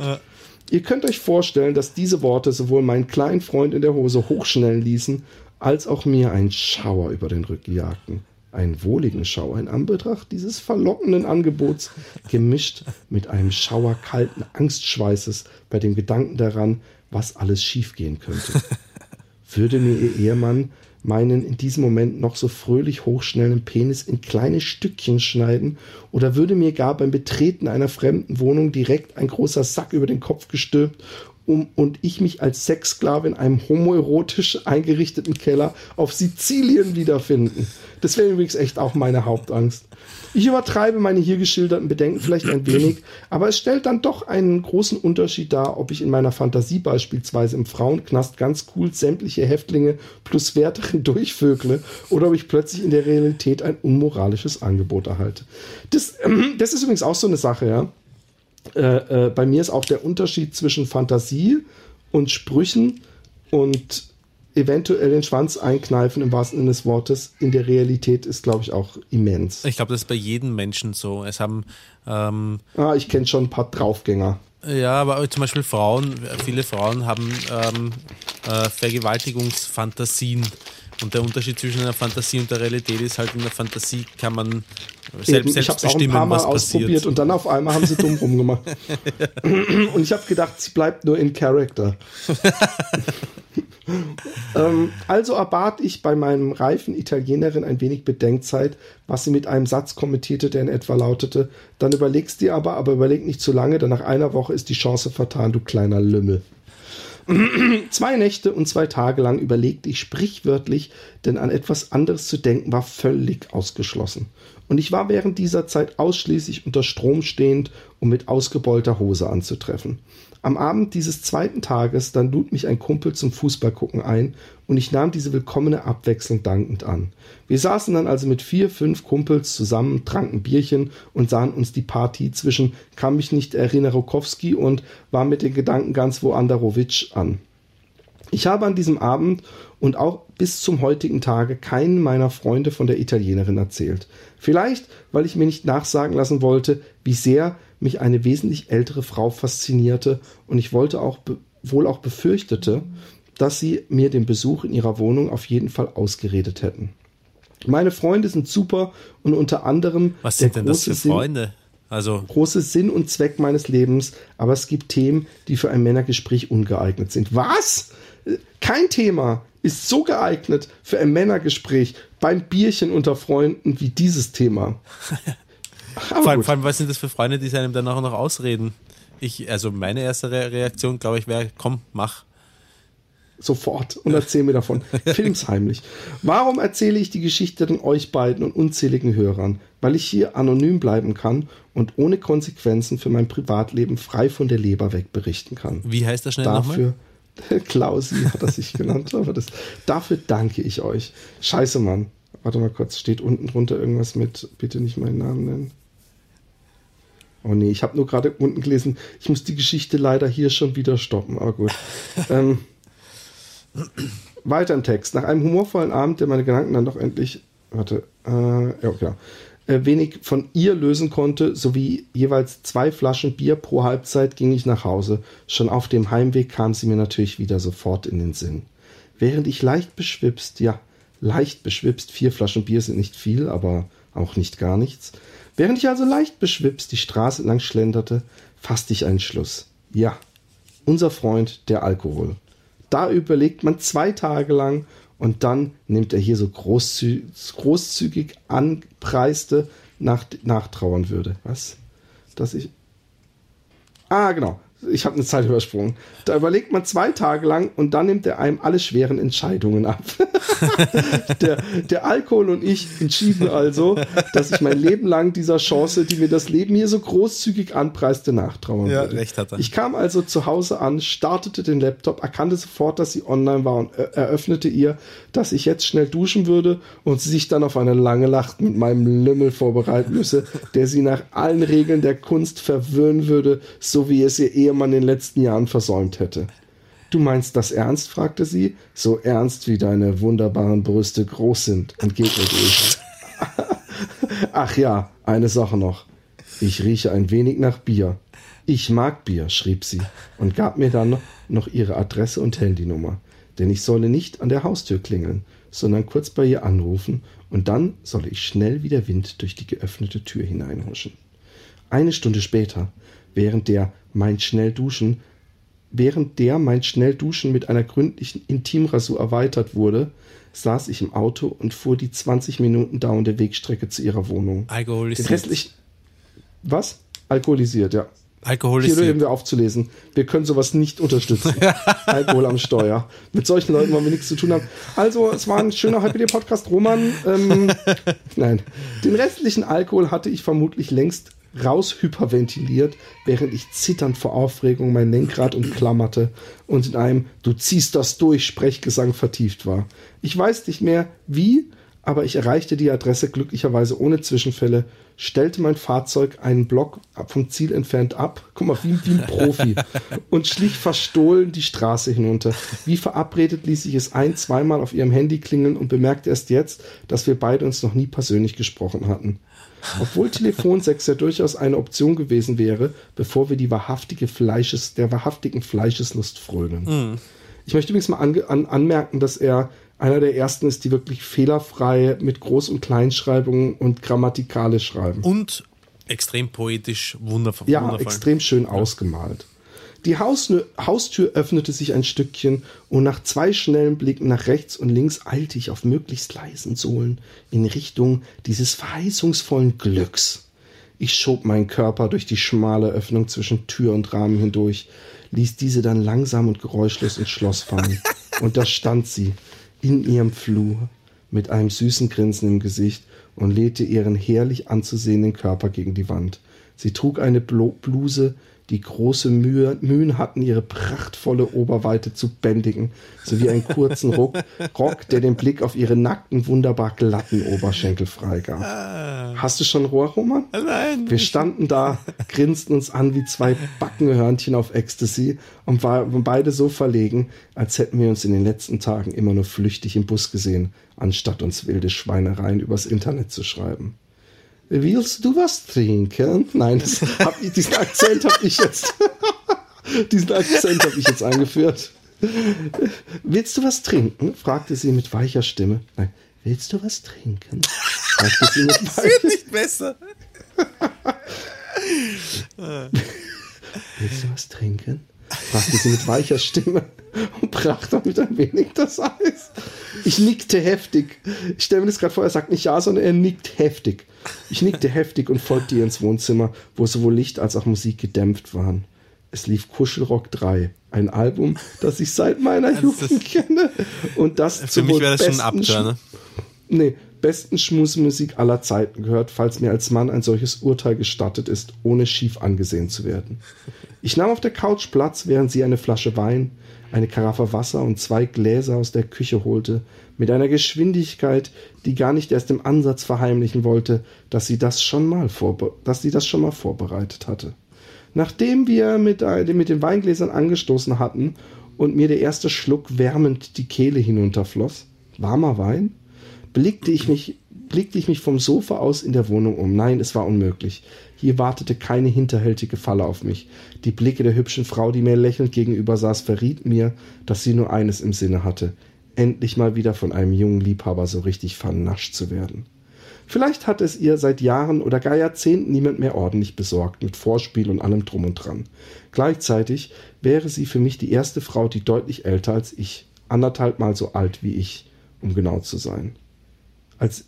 Ihr könnt euch vorstellen, dass diese Worte sowohl meinen kleinen Freund in der Hose hochschnellen ließen, als auch mir einen Schauer über den Rücken jagten. Einen wohligen Schauer in Anbetracht dieses verlockenden Angebots, gemischt mit einem Schauer kalten Angstschweißes bei dem Gedanken daran, was alles schiefgehen könnte. Würde mir ihr Ehemann meinen in diesem Moment noch so fröhlich hochschnellenden Penis in kleine Stückchen schneiden oder würde mir gar beim Betreten einer fremden Wohnung direkt ein großer Sack über den Kopf gestülpt um, und ich mich als Sexsklave in einem homoerotisch eingerichteten Keller auf Sizilien wiederfinden. Das wäre übrigens echt auch meine Hauptangst. Ich übertreibe meine hier geschilderten Bedenken vielleicht ein wenig, aber es stellt dann doch einen großen Unterschied dar, ob ich in meiner Fantasie beispielsweise im Frauenknast ganz cool sämtliche Häftlinge plus Wärterin durchvögle oder ob ich plötzlich in der Realität ein unmoralisches Angebot erhalte. Das, das ist übrigens auch so eine Sache, ja. Äh, äh, bei mir ist auch der Unterschied zwischen Fantasie und Sprüchen und eventuell den Schwanz einkneifen im wahrsten Sinne des Wortes in der Realität ist, glaube ich, auch immens. Ich glaube, das ist bei jedem Menschen so. Es haben ähm, Ah, ich kenne schon ein paar Draufgänger. Ja, aber zum Beispiel Frauen, viele Frauen haben ähm, äh, Vergewaltigungsfantasien. Und der Unterschied zwischen einer Fantasie und der Realität ist halt, in der Fantasie kann man selbst, Eben, ich habe es auch ein bestimmen, paar Mal was ausprobiert passiert. und dann auf einmal haben sie dumm rumgemacht. und ich habe gedacht, sie bleibt nur in Character. ähm, also erbat ich bei meinem reifen Italienerin ein wenig Bedenkzeit, was sie mit einem Satz kommentierte, der in etwa lautete: Dann überlegst dir aber, aber überleg nicht zu lange, denn nach einer Woche ist die Chance vertan, du kleiner Lümmel. Zwei Nächte und zwei Tage lang überlegte ich sprichwörtlich, denn an etwas anderes zu denken war völlig ausgeschlossen. Und ich war während dieser Zeit ausschließlich unter Strom stehend, um mit ausgebeulter Hose anzutreffen. Am Abend dieses zweiten Tages dann lud mich ein Kumpel zum Fußballgucken ein und ich nahm diese willkommene Abwechslung dankend an. Wir saßen dann also mit vier, fünf Kumpels zusammen, tranken Bierchen und sahen uns die Party zwischen kann mich nicht erinnern Rokowski und war mit den Gedanken ganz wo Anderowitsch an. Ich habe an diesem Abend und auch bis zum heutigen Tage keinen meiner Freunde von der Italienerin erzählt. Vielleicht, weil ich mir nicht nachsagen lassen wollte, wie sehr mich eine wesentlich ältere Frau faszinierte und ich wollte auch wohl auch befürchtete, dass sie mir den Besuch in ihrer Wohnung auf jeden Fall ausgeredet hätten. Meine Freunde sind super und unter anderem Was sind denn das für Freunde? Also große Sinn und Zweck meines Lebens, aber es gibt Themen, die für ein Männergespräch ungeeignet sind. Was? Kein Thema ist so geeignet für ein Männergespräch beim Bierchen unter Freunden wie dieses Thema. vor, allem, vor allem, was sind das für Freunde, die einem dann auch noch ausreden? Ich, also meine erste Reaktion, glaube ich, wäre, komm, mach. Sofort und erzähl mir davon. Films heimlich. Warum erzähle ich die Geschichte denn euch beiden und unzähligen Hörern? Weil ich hier anonym bleiben kann und ohne Konsequenzen für mein Privatleben frei von der Leber weg berichten kann. Wie heißt das schnell Dafür, nochmal? Klausi hat er sich genannt, aber das, dafür danke ich euch. Scheiße, Mann. Warte mal kurz, steht unten drunter irgendwas mit, bitte nicht meinen Namen nennen. Oh nee, ich habe nur gerade unten gelesen, ich muss die Geschichte leider hier schon wieder stoppen, aber gut. ähm, weiter im Text. Nach einem humorvollen Abend, der meine Gedanken dann doch endlich, warte, äh, ja, äh, wenig von ihr lösen konnte, sowie jeweils zwei Flaschen Bier pro Halbzeit, ging ich nach Hause. Schon auf dem Heimweg kam sie mir natürlich wieder sofort in den Sinn. Während ich leicht beschwipst, ja, leicht beschwipst, vier Flaschen Bier sind nicht viel, aber auch nicht gar nichts, Während ich also leicht beschwipst die Straße entlang schlenderte, fasste ich einen Schluss. Ja, unser Freund, der Alkohol. Da überlegt man zwei Tage lang und dann nimmt er hier so großzü großzügig anpreiste nach, nachtrauern würde. Was? Dass ich. Ah, genau ich habe eine Zeit übersprungen. Da überlegt man zwei Tage lang und dann nimmt er einem alle schweren Entscheidungen ab. der, der Alkohol und ich entschieden also, dass ich mein Leben lang dieser Chance, die mir das Leben hier so großzügig anpreiste, nachtrauern ja, würde. Recht hat er. Ich kam also zu Hause an, startete den Laptop, erkannte sofort, dass sie online war und eröffnete ihr, dass ich jetzt schnell duschen würde und sie sich dann auf eine lange Nacht mit meinem Lümmel vorbereiten müsse, der sie nach allen Regeln der Kunst verwöhnen würde, so wie es ihr Ehemann in den letzten Jahren versäumt hätte. Du meinst das ernst? fragte sie. So ernst, wie deine wunderbaren Brüste groß sind, entgegnete ich. Ach ja, eine Sache noch. Ich rieche ein wenig nach Bier. Ich mag Bier, schrieb sie und gab mir dann noch ihre Adresse und Handynummer denn ich solle nicht an der Haustür klingeln, sondern kurz bei ihr anrufen, und dann solle ich schnell wie der Wind durch die geöffnete Tür hineinhuschen. Eine Stunde später, während der mein Schnellduschen, während der mein Schnellduschen mit einer gründlichen Intimrasur erweitert wurde, saß ich im Auto und fuhr die 20 Minuten dauernde Wegstrecke zu ihrer Wohnung. Alkoholisiert. Den restlichen, was? Alkoholisiert, ja. Alkoholisiert. Hier hören wir aufzulesen. Wir können sowas nicht unterstützen. Alkohol am Steuer. Mit solchen Leuten wollen wir nichts zu tun haben. Also, es war ein schöner HPD-Podcast. Roman, ähm, nein. Den restlichen Alkohol hatte ich vermutlich längst raushyperventiliert, während ich zitternd vor Aufregung mein Lenkrad umklammerte und in einem Du ziehst das durch Sprechgesang vertieft war. Ich weiß nicht mehr, wie, aber ich erreichte die Adresse glücklicherweise ohne Zwischenfälle, stellte mein Fahrzeug einen Block vom Ziel entfernt ab, guck mal, wie, wie ein Profi, und schlich verstohlen die Straße hinunter. Wie verabredet ließ ich es ein, zweimal auf ihrem Handy klingeln und bemerkte erst jetzt, dass wir beide uns noch nie persönlich gesprochen hatten. Obwohl Telefonsex ja durchaus eine Option gewesen wäre, bevor wir die wahrhaftige Fleisches, der wahrhaftigen Fleischeslust frönen. Mm. Ich möchte übrigens mal an, an, anmerken, dass er einer der ersten ist, die wirklich fehlerfrei mit Groß- und Kleinschreibungen und grammatikalisch schreiben. Und extrem poetisch wundervoll. Ja, wundervoll. extrem schön ja. ausgemalt. Die Hausnö Haustür öffnete sich ein Stückchen und nach zwei schnellen Blicken nach rechts und links eilte ich auf möglichst leisen Sohlen in Richtung dieses verheißungsvollen Glücks. Ich schob meinen Körper durch die schmale Öffnung zwischen Tür und Rahmen hindurch, ließ diese dann langsam und geräuschlos ins Schloss fallen. Und da stand sie in ihrem Flur mit einem süßen Grinsen im Gesicht und lehnte ihren herrlich anzusehenden Körper gegen die Wand. Sie trug eine Bluse, die große Mühe, Mühen hatten, ihre prachtvolle Oberweite zu bändigen, sowie einen kurzen Rock, Rock, der den Blick auf ihre nackten, wunderbar glatten Oberschenkel freigab. Ah. Hast du schon Rohr, Roman? Nein. Wir standen da, grinsten uns an wie zwei Backenhörnchen auf Ecstasy und waren beide so verlegen, als hätten wir uns in den letzten Tagen immer nur flüchtig im Bus gesehen, anstatt uns wilde Schweinereien übers Internet zu schreiben. Willst du was trinken? Nein, hab ich, diesen Akzent habe ich jetzt. diesen Akzent habe ich jetzt eingeführt. Willst du was trinken? fragte sie mit weicher Stimme. Nein, willst du was trinken? fragte sie mit weicher wird nicht besser. willst du was trinken? Fragte sie mit weicher Stimme und brach damit ein wenig das Eis. Ich nickte heftig. Ich stelle mir das gerade vor, er sagt nicht ja, sondern er nickt heftig. Ich nickte heftig und folgte ihr ins Wohnzimmer, wo sowohl Licht als auch Musik gedämpft waren. Es lief Kuschelrock 3, ein Album, das ich seit meiner also Jugend kenne. Und das Für mich wäre das schon ein Abturner. Nee, besten Schmusmusik aller Zeiten gehört, falls mir als Mann ein solches Urteil gestattet ist, ohne schief angesehen zu werden. Ich nahm auf der Couch Platz, während sie eine Flasche Wein, eine Karaffe Wasser und zwei Gläser aus der Küche holte, mit einer Geschwindigkeit, die gar nicht erst im Ansatz verheimlichen wollte, dass sie das schon mal, dass sie das schon mal vorbereitet hatte. Nachdem wir mit, mit den Weingläsern angestoßen hatten und mir der erste Schluck wärmend die Kehle hinunterfloss, warmer Wein, blickte ich mich, blickte ich mich vom Sofa aus in der Wohnung um. Nein, es war unmöglich. Hier wartete keine hinterhältige Falle auf mich. Die Blicke der hübschen Frau, die mir lächelnd gegenüber saß, verriet mir, dass sie nur eines im Sinne hatte endlich mal wieder von einem jungen Liebhaber so richtig vernascht zu werden. Vielleicht hat es ihr seit Jahren oder gar Jahrzehnten niemand mehr ordentlich besorgt, mit Vorspiel und allem drum und dran. Gleichzeitig wäre sie für mich die erste Frau, die deutlich älter als ich, anderthalb Mal so alt wie ich, um genau zu sein. Als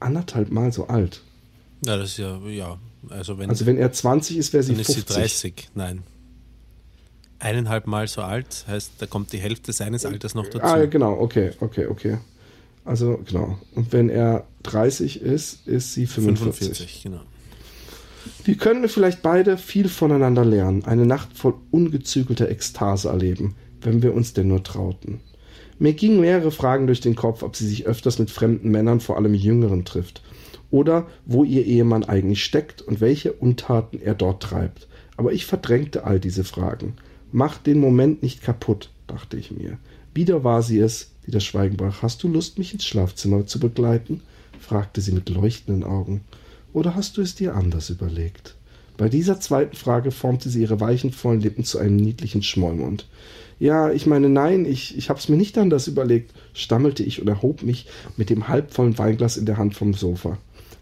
anderthalb Mal so alt. Ja, das ist ja, ja. Also wenn, also wenn er 20 ist, wäre sie dann 50. Ist sie 30, nein eineinhalb Mal so alt, heißt, da kommt die Hälfte seines Alters noch dazu. Ah, genau, okay, okay, okay. Also, genau. Und wenn er 30 ist, ist sie 45. 45, genau. Wir können vielleicht beide viel voneinander lernen, eine Nacht voll ungezügelter Ekstase erleben, wenn wir uns denn nur trauten. Mir gingen mehrere Fragen durch den Kopf, ob sie sich öfters mit fremden Männern, vor allem Jüngeren, trifft. Oder wo ihr Ehemann eigentlich steckt und welche Untaten er dort treibt. Aber ich verdrängte all diese Fragen. Mach den Moment nicht kaputt, dachte ich mir. Wieder war sie es, die das Schweigen brach. Hast du Lust, mich ins Schlafzimmer zu begleiten? fragte sie mit leuchtenden Augen. Oder hast du es dir anders überlegt? Bei dieser zweiten Frage formte sie ihre weichen, vollen Lippen zu einem niedlichen Schmollmund. Ja, ich meine, nein, ich, ich hab's mir nicht anders überlegt, stammelte ich und erhob mich mit dem halbvollen Weinglas in der Hand vom Sofa.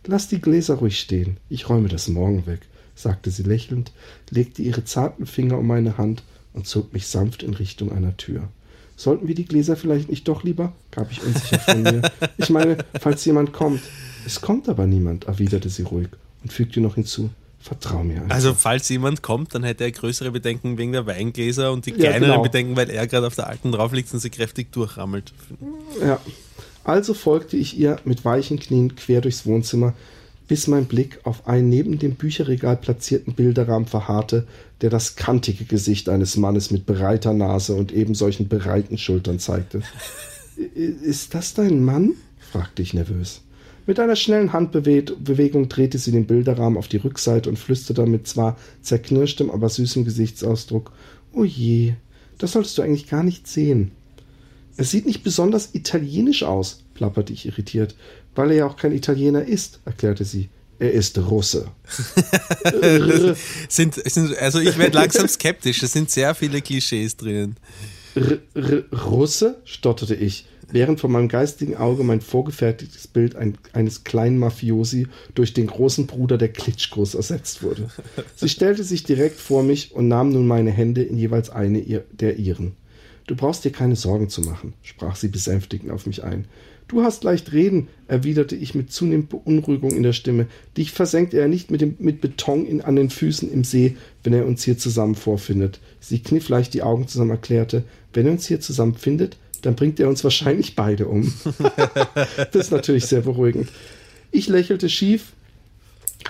Lass die Gläser ruhig stehen, ich räume das morgen weg, sagte sie lächelnd, legte ihre zarten Finger um meine Hand und zog mich sanft in Richtung einer Tür. Sollten wir die Gläser vielleicht nicht doch lieber? gab ich unsicher von mir. Ich meine, falls jemand kommt. Es kommt aber niemand, erwiderte sie ruhig und fügte noch hinzu. Vertrau mir. Einfach. Also, falls jemand kommt, dann hätte er größere Bedenken wegen der Weingläser und die kleineren ja, genau. Bedenken, weil er gerade auf der alten drauf liegt und sie kräftig durchrammelt. Ja. Also folgte ich ihr mit weichen Knien quer durchs Wohnzimmer, bis mein Blick auf einen neben dem Bücherregal platzierten Bilderrahmen verharrte, der das kantige Gesicht eines Mannes mit breiter Nase und eben solchen breiten Schultern zeigte. Ist das dein Mann? fragte ich nervös. Mit einer schnellen Handbewegung drehte sie den Bilderrahmen auf die Rückseite und flüsterte mit zwar zerknirschtem, aber süßem Gesichtsausdruck: Oh je, das solltest du eigentlich gar nicht sehen. Es sieht nicht besonders italienisch aus, plapperte ich irritiert. Weil er ja auch kein Italiener ist, erklärte sie. Er ist Russe. sind, sind, also ich werde langsam skeptisch. Es sind sehr viele Klischees drinnen. R R Russe? stotterte ich, während vor meinem geistigen Auge mein vorgefertigtes Bild ein, eines kleinen Mafiosi durch den großen Bruder der Klitschkos ersetzt wurde. Sie stellte sich direkt vor mich und nahm nun meine Hände in jeweils eine der ihren. Du brauchst dir keine Sorgen zu machen, sprach sie besänftigend auf mich ein. Du hast leicht reden, erwiderte ich mit zunehmend Beunruhigung in der Stimme. Dich versenkt er nicht mit, dem, mit Beton in, an den Füßen im See, wenn er uns hier zusammen vorfindet. Sie kniff leicht die Augen zusammen, erklärte, wenn er uns hier zusammen findet, dann bringt er uns wahrscheinlich beide um. das ist natürlich sehr beruhigend. Ich lächelte schief,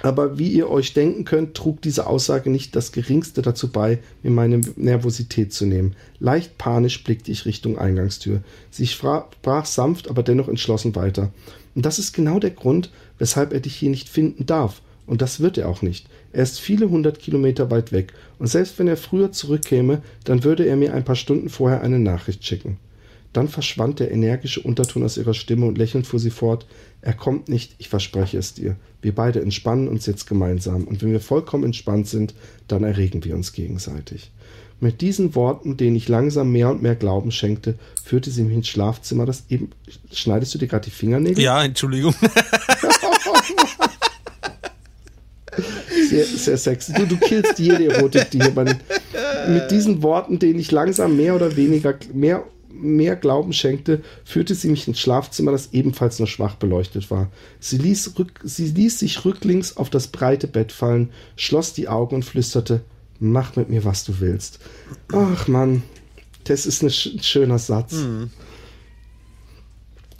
aber wie ihr euch denken könnt, trug diese Aussage nicht das geringste dazu bei, mir meine Nervosität zu nehmen. Leicht panisch blickte ich Richtung Eingangstür. Sie sprach sanft, aber dennoch entschlossen weiter. Und das ist genau der Grund, weshalb er dich hier nicht finden darf. Und das wird er auch nicht. Er ist viele hundert Kilometer weit weg. Und selbst wenn er früher zurückkäme, dann würde er mir ein paar Stunden vorher eine Nachricht schicken. Dann verschwand der energische Unterton aus ihrer Stimme und lächelnd fuhr sie fort. Er kommt nicht, ich verspreche es dir. Wir beide entspannen uns jetzt gemeinsam, und wenn wir vollkommen entspannt sind, dann erregen wir uns gegenseitig. Mit diesen Worten, denen ich langsam mehr und mehr Glauben schenkte, führte sie mich ins Schlafzimmer, das eben. Schneidest du dir gerade die Fingernägel? Ja, Entschuldigung. sehr, sehr sexy. Du, du killst jede Erotik, die hier bei den, Mit diesen Worten, denen ich langsam mehr oder weniger, mehr mehr Glauben schenkte, führte sie mich ins Schlafzimmer, das ebenfalls nur schwach beleuchtet war. Sie ließ, rück, sie ließ sich rücklings auf das breite Bett fallen, schloss die Augen und flüsterte, mach mit mir, was du willst. Ach Mann, das ist ein schöner Satz. Mhm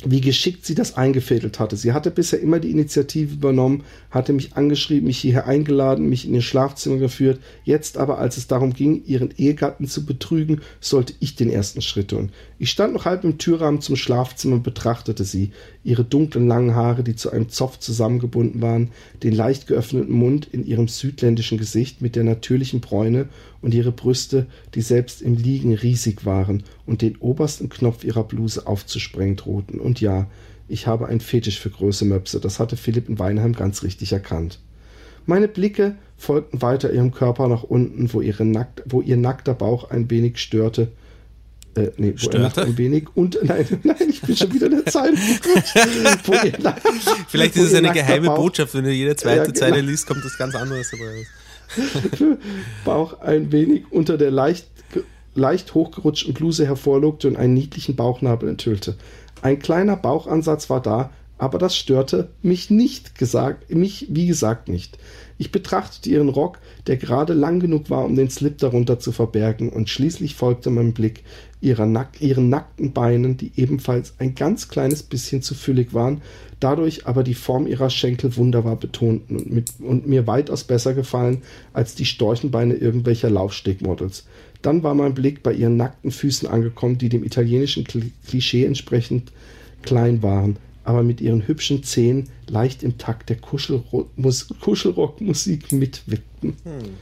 wie geschickt sie das eingefädelt hatte. Sie hatte bisher immer die Initiative übernommen, hatte mich angeschrieben, mich hierher eingeladen, mich in ihr Schlafzimmer geführt. Jetzt aber, als es darum ging, ihren Ehegatten zu betrügen, sollte ich den ersten Schritt tun. Ich stand noch halb im Türrahmen zum Schlafzimmer und betrachtete sie. Ihre dunklen langen Haare, die zu einem Zopf zusammengebunden waren, den leicht geöffneten Mund in ihrem südländischen Gesicht mit der natürlichen Bräune und ihre Brüste, die selbst im Liegen riesig waren und den obersten Knopf ihrer Bluse aufzusprengen drohten. Und ja, ich habe ein Fetisch für große Möpse, das hatte Philipp in Weinheim ganz richtig erkannt. Meine Blicke folgten weiter ihrem Körper nach unten, wo, nackt, wo ihr nackter Bauch ein wenig störte. Äh, nee, er ein wenig und nein, nein, ich bin schon wieder in der Zeit. Vielleicht ist es eine geheime Botschaft, wenn du jede zweite ja, genau. Zeile liest, kommt das ganz anderes dabei raus. Bauch ein wenig unter der leicht, leicht hochgerutschten Bluse hervorlugte und einen niedlichen Bauchnabel enthüllte. Ein kleiner Bauchansatz war da, aber das störte mich nicht gesagt, mich wie gesagt nicht. Ich betrachtete ihren Rock, der gerade lang genug war, um den Slip darunter zu verbergen, und schließlich folgte mein Blick ihrer nack ihren nackten Beinen, die ebenfalls ein ganz kleines bisschen zu füllig waren, dadurch aber die Form ihrer Schenkel wunderbar betonten und, mit, und mir weitaus besser gefallen als die Storchenbeine irgendwelcher Laufstegmodels. Dann war mein Blick bei ihren nackten Füßen angekommen, die dem italienischen Klischee entsprechend klein waren aber mit ihren hübschen Zähnen leicht im Takt der Kuschelrockmusik mitwickten. Hm.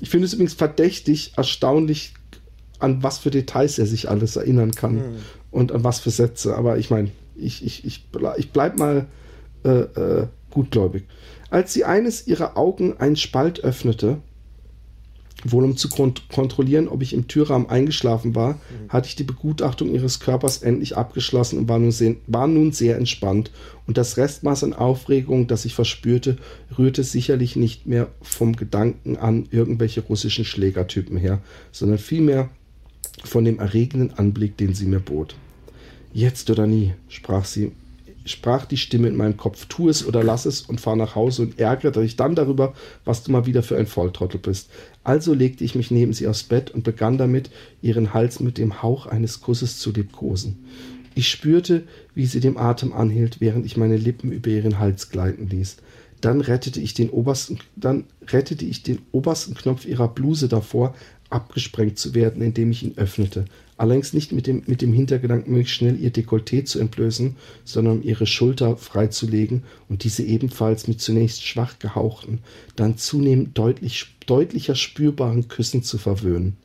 Ich finde es übrigens verdächtig, erstaunlich, an was für Details er sich alles erinnern kann hm. und an was für Sätze. Aber ich meine, ich, ich, ich, ich bleib mal äh, äh, gutgläubig. Als sie eines ihrer Augen einen Spalt öffnete, Wohl um zu kont kontrollieren, ob ich im Türrahmen eingeschlafen war, mhm. hatte ich die Begutachtung ihres Körpers endlich abgeschlossen und war nun, sehr, war nun sehr entspannt. Und das Restmaß an Aufregung, das ich verspürte, rührte sicherlich nicht mehr vom Gedanken an irgendwelche russischen Schlägertypen her, sondern vielmehr von dem erregenden Anblick, den sie mir bot. Jetzt oder nie, sprach sie sprach die Stimme in meinem Kopf, tu es oder lass es und fahr nach Hause und ärgere dich dann darüber, was du mal wieder für ein Volltrottel bist. Also legte ich mich neben sie aufs Bett und begann damit, ihren Hals mit dem Hauch eines Kusses zu liebkosen. Ich spürte, wie sie den Atem anhielt, während ich meine Lippen über ihren Hals gleiten ließ. Dann rettete ich den obersten, dann rettete ich den obersten Knopf ihrer Bluse davor, abgesprengt zu werden, indem ich ihn öffnete. Allerdings nicht mit dem, mit dem Hintergedanken, möglichst schnell ihr Dekolleté zu entblößen, sondern um ihre Schulter freizulegen und diese ebenfalls mit zunächst schwach gehauchten, dann zunehmend deutlich, deutlicher spürbaren Küssen zu verwöhnen.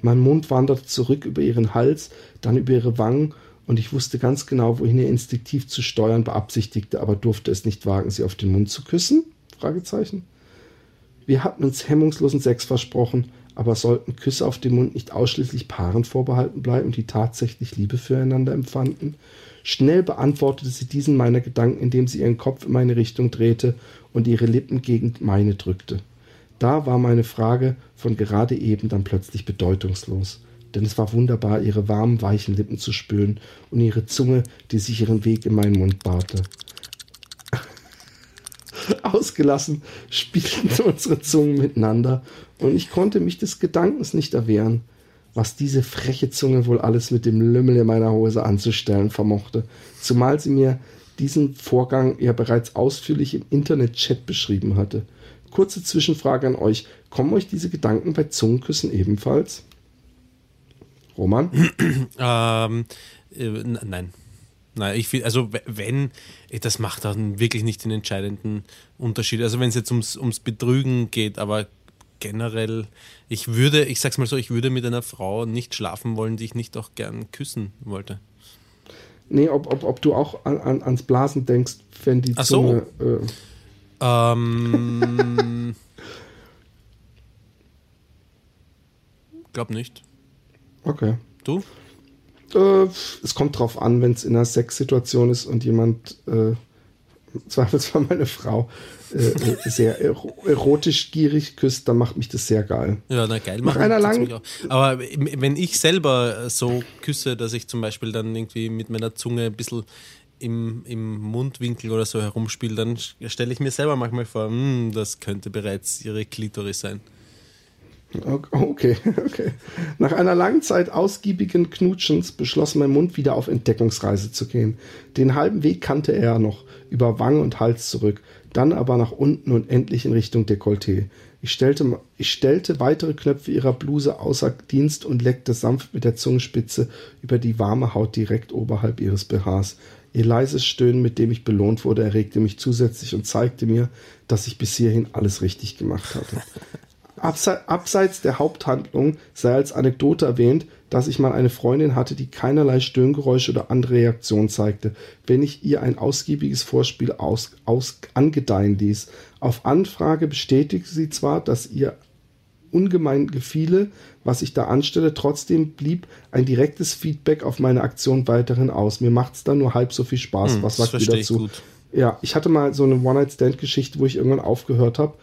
Mein Mund wanderte zurück über ihren Hals, dann über ihre Wangen, und ich wusste ganz genau, wohin er instinktiv zu steuern beabsichtigte, aber durfte es nicht wagen, sie auf den Mund zu küssen? Fragezeichen. Wir hatten uns hemmungslosen Sex versprochen, aber sollten Küsse auf dem Mund nicht ausschließlich Paaren vorbehalten bleiben, die tatsächlich Liebe füreinander empfanden? Schnell beantwortete sie diesen meiner Gedanken, indem sie ihren Kopf in meine Richtung drehte und ihre Lippen gegen meine drückte. Da war meine Frage von gerade eben dann plötzlich bedeutungslos. denn es war wunderbar, ihre warmen, weichen Lippen zu spüren und ihre Zunge, die sich ihren Weg in meinen Mund bahnte. Ausgelassen spielten unsere Zungen miteinander und ich konnte mich des Gedankens nicht erwehren, was diese freche Zunge wohl alles mit dem Lümmel in meiner Hose anzustellen vermochte, zumal sie mir diesen Vorgang ja bereits ausführlich im Internet-Chat beschrieben hatte. Kurze Zwischenfrage an euch. Kommen euch diese Gedanken bei Zungenküssen ebenfalls? Roman? Ähm, äh, nein. Nein, ich finde, also wenn, das macht dann wirklich nicht den entscheidenden Unterschied. Also wenn es jetzt ums, ums Betrügen geht, aber generell, ich würde, ich sag's mal so, ich würde mit einer Frau nicht schlafen wollen, die ich nicht auch gern küssen wollte. Nee, ob, ob, ob du auch an, an, ans Blasen denkst, wenn die Ach so. Zunge. Äh, Ähm, glaub nicht. okay. Du? Äh, es kommt drauf an, wenn es in einer Sexsituation ist und jemand, äh, zweifelsfall meine Frau, äh, äh, sehr ero erotisch gierig küsst, dann macht mich das sehr geil. Ja, na geil. Machen einer auch. Aber wenn ich selber so küsse, dass ich zum Beispiel dann irgendwie mit meiner Zunge ein bisschen im, im Mundwinkel oder so herumspiele, dann stelle ich mir selber manchmal vor, hm, das könnte bereits ihre Klitoris sein. Okay, okay. Nach einer langen Zeit ausgiebigen Knutschens beschloss mein Mund wieder auf Entdeckungsreise zu gehen. Den halben Weg kannte er noch, über Wange und Hals zurück, dann aber nach unten und endlich in Richtung Dekolleté. Ich stellte, ich stellte weitere Knöpfe ihrer Bluse außer Dienst und leckte sanft mit der Zungenspitze über die warme Haut direkt oberhalb ihres BHs. Ihr leises Stöhnen, mit dem ich belohnt wurde, erregte mich zusätzlich und zeigte mir, dass ich bis hierhin alles richtig gemacht hatte. Abse abseits der Haupthandlung sei als Anekdote erwähnt, dass ich mal eine Freundin hatte, die keinerlei Stöhngeräusche oder andere Reaktion zeigte, wenn ich ihr ein ausgiebiges Vorspiel aus, aus angedeihen ließ. Auf Anfrage bestätigte sie zwar, dass ihr ungemein gefiele, was ich da anstelle, trotzdem blieb ein direktes Feedback auf meine Aktion weiterhin aus. Mir macht's dann nur halb so viel Spaß. Hm, was sagt ihr dazu? Ja, ich hatte mal so eine One-Night-Stand-Geschichte, wo ich irgendwann aufgehört habe,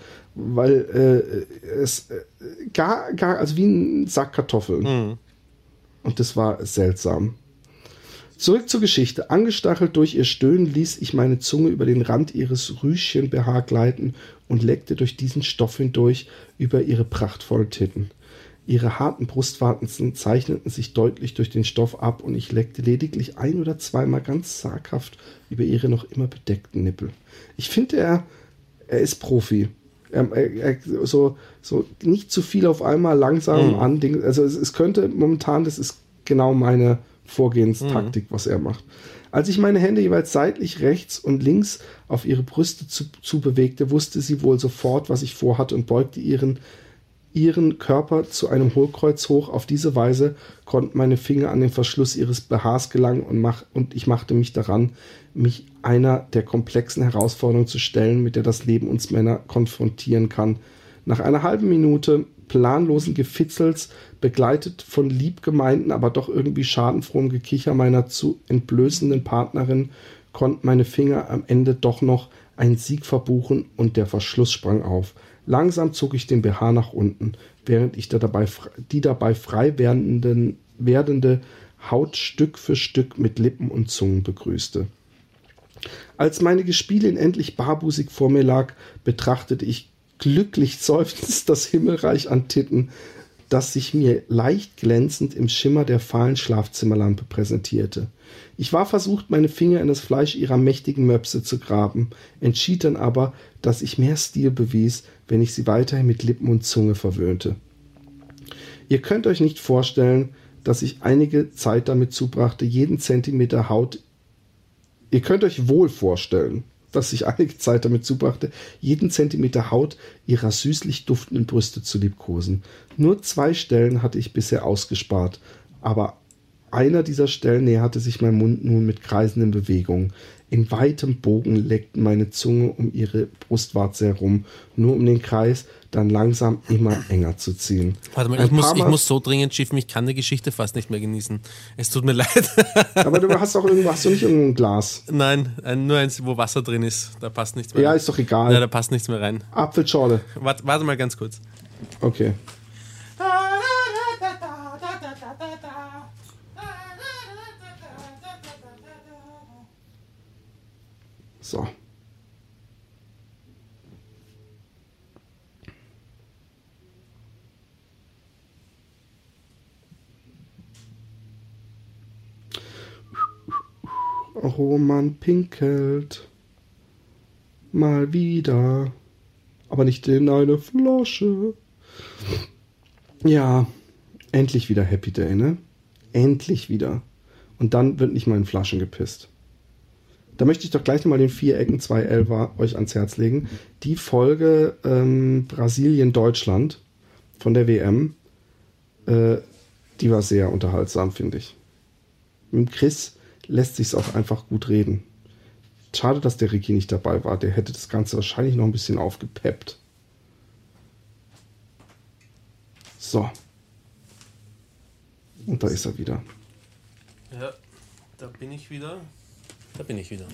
weil äh, es äh, gar, gar, also wie ein Sack Kartoffeln. Mhm. Und das war seltsam. Zurück zur Geschichte. Angestachelt durch ihr Stöhnen ließ ich meine Zunge über den Rand ihres Rüschen-BH gleiten und leckte durch diesen Stoff hindurch über ihre prachtvollen Titten. Ihre harten Brustwarzen zeichneten sich deutlich durch den Stoff ab und ich leckte lediglich ein oder zweimal ganz zaghaft über ihre noch immer bedeckten Nippel. Ich finde, er, er ist Profi. Er, er, er, so, so nicht zu viel auf einmal langsam Mhm. an. Also es, es könnte momentan, das ist genau meine Vorgehenstaktik, was er macht. Als ich meine Hände jeweils seitlich rechts und links auf ihre Brüste zu, zu bewegte, wusste sie wohl sofort, was ich vorhatte und beugte ihren ihren Körper zu einem Hohlkreuz hoch. Auf diese Weise konnten meine Finger an den Verschluss ihres BHs gelangen und, mach, und ich machte mich daran, mich einer der komplexen Herausforderungen zu stellen, mit der das Leben uns Männer konfrontieren kann. Nach einer halben Minute planlosen Gefitzels, begleitet von liebgemeinten, aber doch irgendwie schadenfrohem Gekicher meiner zu entblößenden Partnerin, konnten meine Finger am Ende doch noch einen Sieg verbuchen und der Verschluss sprang auf. Langsam zog ich den BH nach unten, während ich da dabei, die dabei frei werdenden, werdende Haut Stück für Stück mit Lippen und Zungen begrüßte. Als meine Gespielin endlich barbusig vor mir lag, betrachtete ich glücklich seufzend das Himmelreich an Titten, das sich mir leicht glänzend im Schimmer der fahlen Schlafzimmerlampe präsentierte. Ich war versucht, meine Finger in das Fleisch ihrer mächtigen Möpse zu graben, entschied dann aber, dass ich mehr Stil bewies, wenn ich sie weiterhin mit Lippen und Zunge verwöhnte. Ihr könnt euch nicht vorstellen, dass ich einige Zeit damit zubrachte, jeden Zentimeter Haut. Ihr könnt euch wohl vorstellen, dass ich einige Zeit damit zubrachte, jeden Zentimeter Haut ihrer süßlich duftenden Brüste zu liebkosen. Nur zwei Stellen hatte ich bisher ausgespart, aber einer dieser Stellen näherte sich mein Mund nun mit kreisenden Bewegungen. In weitem Bogen leckten meine Zunge um ihre Brustwarze herum, nur um den Kreis dann langsam immer enger zu ziehen. Warte mal, ich muss, ich muss so dringend schiffen, ich kann die Geschichte fast nicht mehr genießen. Es tut mir leid. Aber du hast doch irgendwo, hast du nicht irgendein Glas? Nein, ein, nur eins, wo Wasser drin ist. Da passt nichts mehr Ja, rein. ist doch egal. Ja, da passt nichts mehr rein. Apfelschorle. Warte, warte mal ganz kurz. Okay. So. Roman pinkelt. Mal wieder. Aber nicht in eine Flasche. Ja, endlich wieder Happy Day, ne? Endlich wieder. Und dann wird nicht mal in Flaschen gepisst. Da möchte ich doch gleich nochmal den Vierecken 211 euch ans Herz legen. Die Folge ähm, Brasilien-Deutschland von der WM, äh, die war sehr unterhaltsam, finde ich. Mit Chris lässt sich auch einfach gut reden. Schade, dass der Ricky nicht dabei war. Der hätte das Ganze wahrscheinlich noch ein bisschen aufgepeppt. So. Und da ist er wieder. Ja, da bin ich wieder. Da bin ich wieder.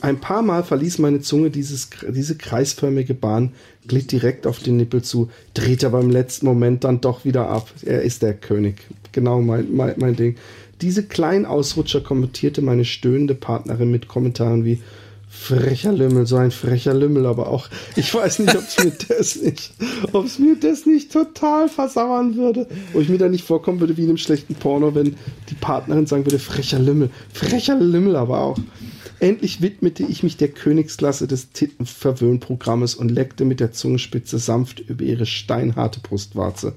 Ein paar Mal verließ meine Zunge dieses, diese kreisförmige Bahn, glitt direkt auf den Nippel zu, drehte aber im letzten Moment dann doch wieder ab. Er ist der König. Genau mein, mein, mein Ding. Diese kleinen Ausrutscher kommentierte meine stöhnende Partnerin mit Kommentaren wie frecher Lümmel, so ein frecher Lümmel, aber auch, ich weiß nicht, ob es mir das nicht, ob es mir das nicht total versauern würde, wo ich mir da nicht vorkommen würde wie in einem schlechten Porno, wenn die Partnerin sagen würde, frecher Lümmel, frecher Lümmel, aber auch. Endlich widmete ich mich der Königsklasse des Tittenverwöhnprogrammes und leckte mit der Zungenspitze sanft über ihre steinharte Brustwarze.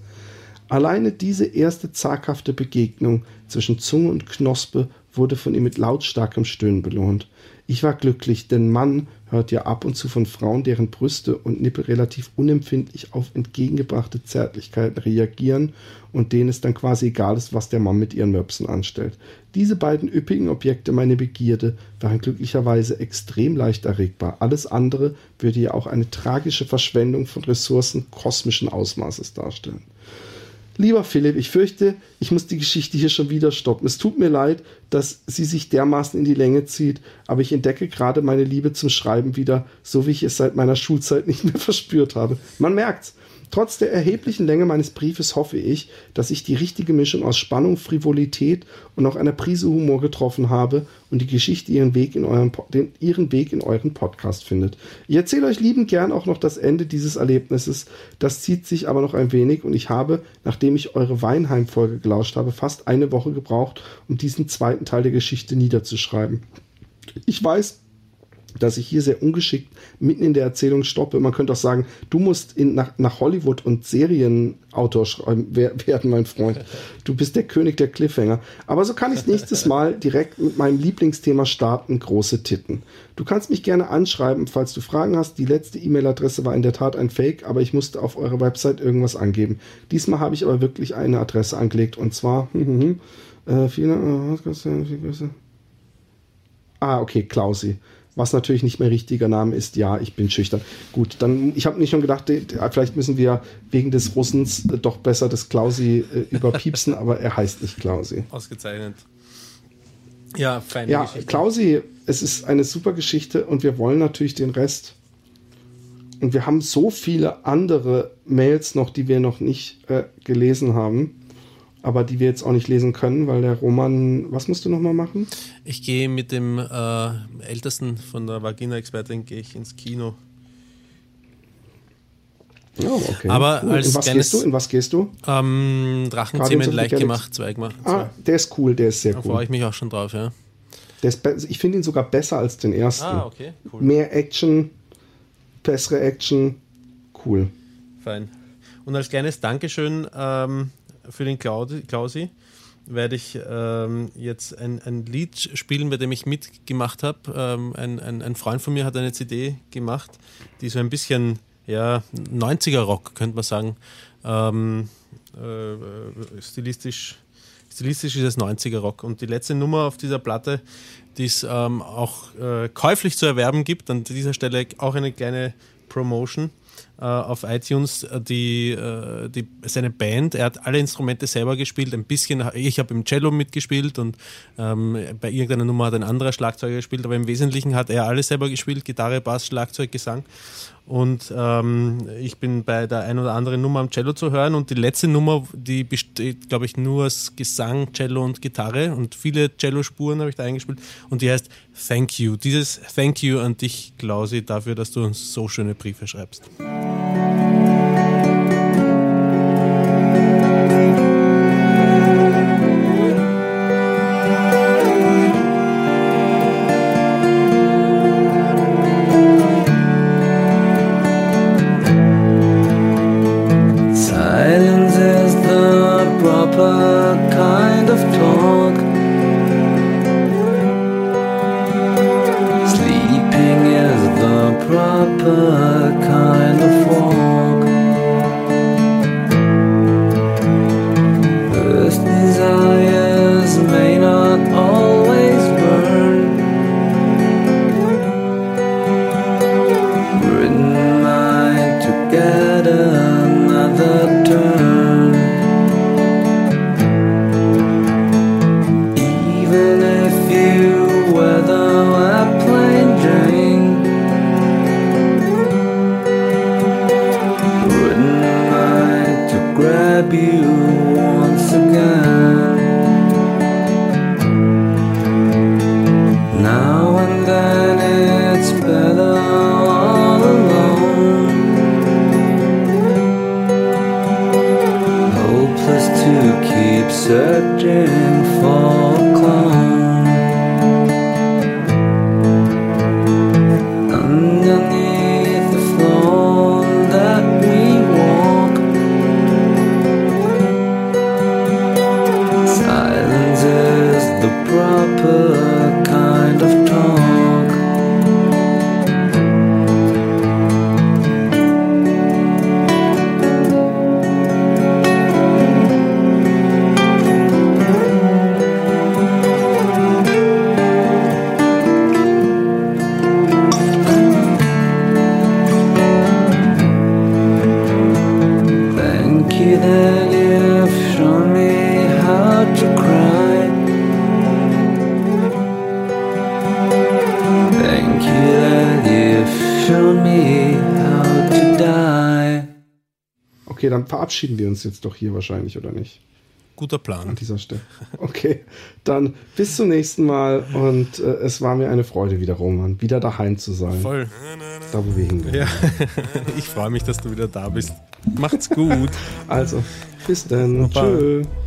Alleine diese erste zaghafte Begegnung zwischen Zunge und Knospe wurde von ihm mit lautstarkem Stöhnen belohnt. Ich war glücklich, denn Mann hört ja ab und zu von Frauen, deren Brüste und Nippel relativ unempfindlich auf entgegengebrachte Zärtlichkeiten reagieren und denen es dann quasi egal ist, was der Mann mit ihren Möpsen anstellt. Diese beiden üppigen Objekte meiner Begierde waren glücklicherweise extrem leicht erregbar. Alles andere würde ja auch eine tragische Verschwendung von Ressourcen kosmischen Ausmaßes darstellen. Lieber Philipp, ich fürchte, ich muss die Geschichte hier schon wieder stoppen. Es tut mir leid, dass sie sich dermaßen in die Länge zieht, aber ich entdecke gerade meine Liebe zum Schreiben wieder, so wie ich es seit meiner Schulzeit nicht mehr verspürt habe. Man merkt's. Trotz der erheblichen Länge meines Briefes hoffe ich, dass ich die richtige Mischung aus Spannung, Frivolität und auch einer Prise Humor getroffen habe und die Geschichte ihren Weg in euren, den, ihren Weg in euren Podcast findet. Ich erzähle euch liebend gern auch noch das Ende dieses Erlebnisses. Das zieht sich aber noch ein wenig und ich habe, nachdem ich eure Weinheim-Folge gelauscht habe, fast eine Woche gebraucht, um diesen zweiten Teil der Geschichte niederzuschreiben. Ich weiß, dass ich hier sehr ungeschickt mitten in der Erzählung stoppe. Man könnte auch sagen, du musst in, nach, nach Hollywood und Serienautor werden, mein Freund. Du bist der König der Cliffhanger. Aber so kann ich nächstes Mal direkt mit meinem Lieblingsthema starten, große Titten. Du kannst mich gerne anschreiben, falls du Fragen hast. Die letzte E-Mail-Adresse war in der Tat ein Fake, aber ich musste auf eurer Website irgendwas angeben. Diesmal habe ich aber wirklich eine Adresse angelegt und zwar, äh, viele, äh, Ah, okay, Klausi was natürlich nicht mehr richtiger Name ist. Ja, ich bin schüchtern. Gut, dann, ich habe nicht schon gedacht, vielleicht müssen wir wegen des Russens äh, doch besser das Klausi äh, überpiepsen, aber er heißt nicht Klausi. Ausgezeichnet. Ja, feine ja, Geschichte. Klausi, es ist eine super Geschichte und wir wollen natürlich den Rest. Und wir haben so viele andere Mails noch, die wir noch nicht äh, gelesen haben aber die wir jetzt auch nicht lesen können, weil der Roman, was musst du nochmal machen? Ich gehe mit dem äh, Ältesten von der Vagina-Expertin gehe ich ins Kino. Oh, okay. Aber cool. als in, was kleines, gehst du? in was gehst du? Ähm, Drachenzähmen leicht gemacht, zweimal. Ah, der ist cool, der ist sehr Da cool. freue ich mich auch schon drauf, ja. Der ist be- ich finde ihn sogar besser als den ersten. Ah, okay, cool. Mehr Action, bessere Action, cool. Fein. Und als kleines Dankeschön ähm, für den Klausi werde ich ähm, jetzt ein, ein Lied spielen, bei dem ich mitgemacht habe. Ähm, ein, ein, ein Freund von mir hat eine CD gemacht, die so ein bisschen ja, 90er-Rock, könnte man sagen. Ähm, äh, stilistisch, stilistisch ist es 90er-Rock. Und die letzte Nummer auf dieser Platte, die es ähm, auch äh, käuflich zu erwerben gibt, an dieser Stelle auch eine kleine Promotion auf iTunes, äh, die, äh, die, seine Band, er hat alle Instrumente selber gespielt, ein bisschen, ich habe im Cello mitgespielt und ähm, bei irgendeiner Nummer hat ein anderer Schlagzeuger gespielt, aber im Wesentlichen hat er alles selber gespielt, Gitarre, Bass, Schlagzeug, Gesang. Und ähm, ich bin bei der ein oder anderen Nummer am Cello zu hören. Und die letzte Nummer, die besteht, glaube ich, nur aus Gesang, Cello und Gitarre. Und viele Cello-Spuren habe ich da eingespielt. Und die heißt Thank You. Dieses Thank You an dich, Klausi, dafür, dass du uns so schöne Briefe schreibst. Bye. Verabschieden wir uns jetzt doch hier wahrscheinlich, oder nicht? Guter An Plan. dieser Stelle. Okay, dann bis zum nächsten Mal und äh, es war mir eine Freude wieder, Roman, wieder daheim zu sein. Voll. Da, wo wir hingehen. Ja, ich freue mich, dass du wieder da bist. Macht's gut. Also, bis dann. Baba.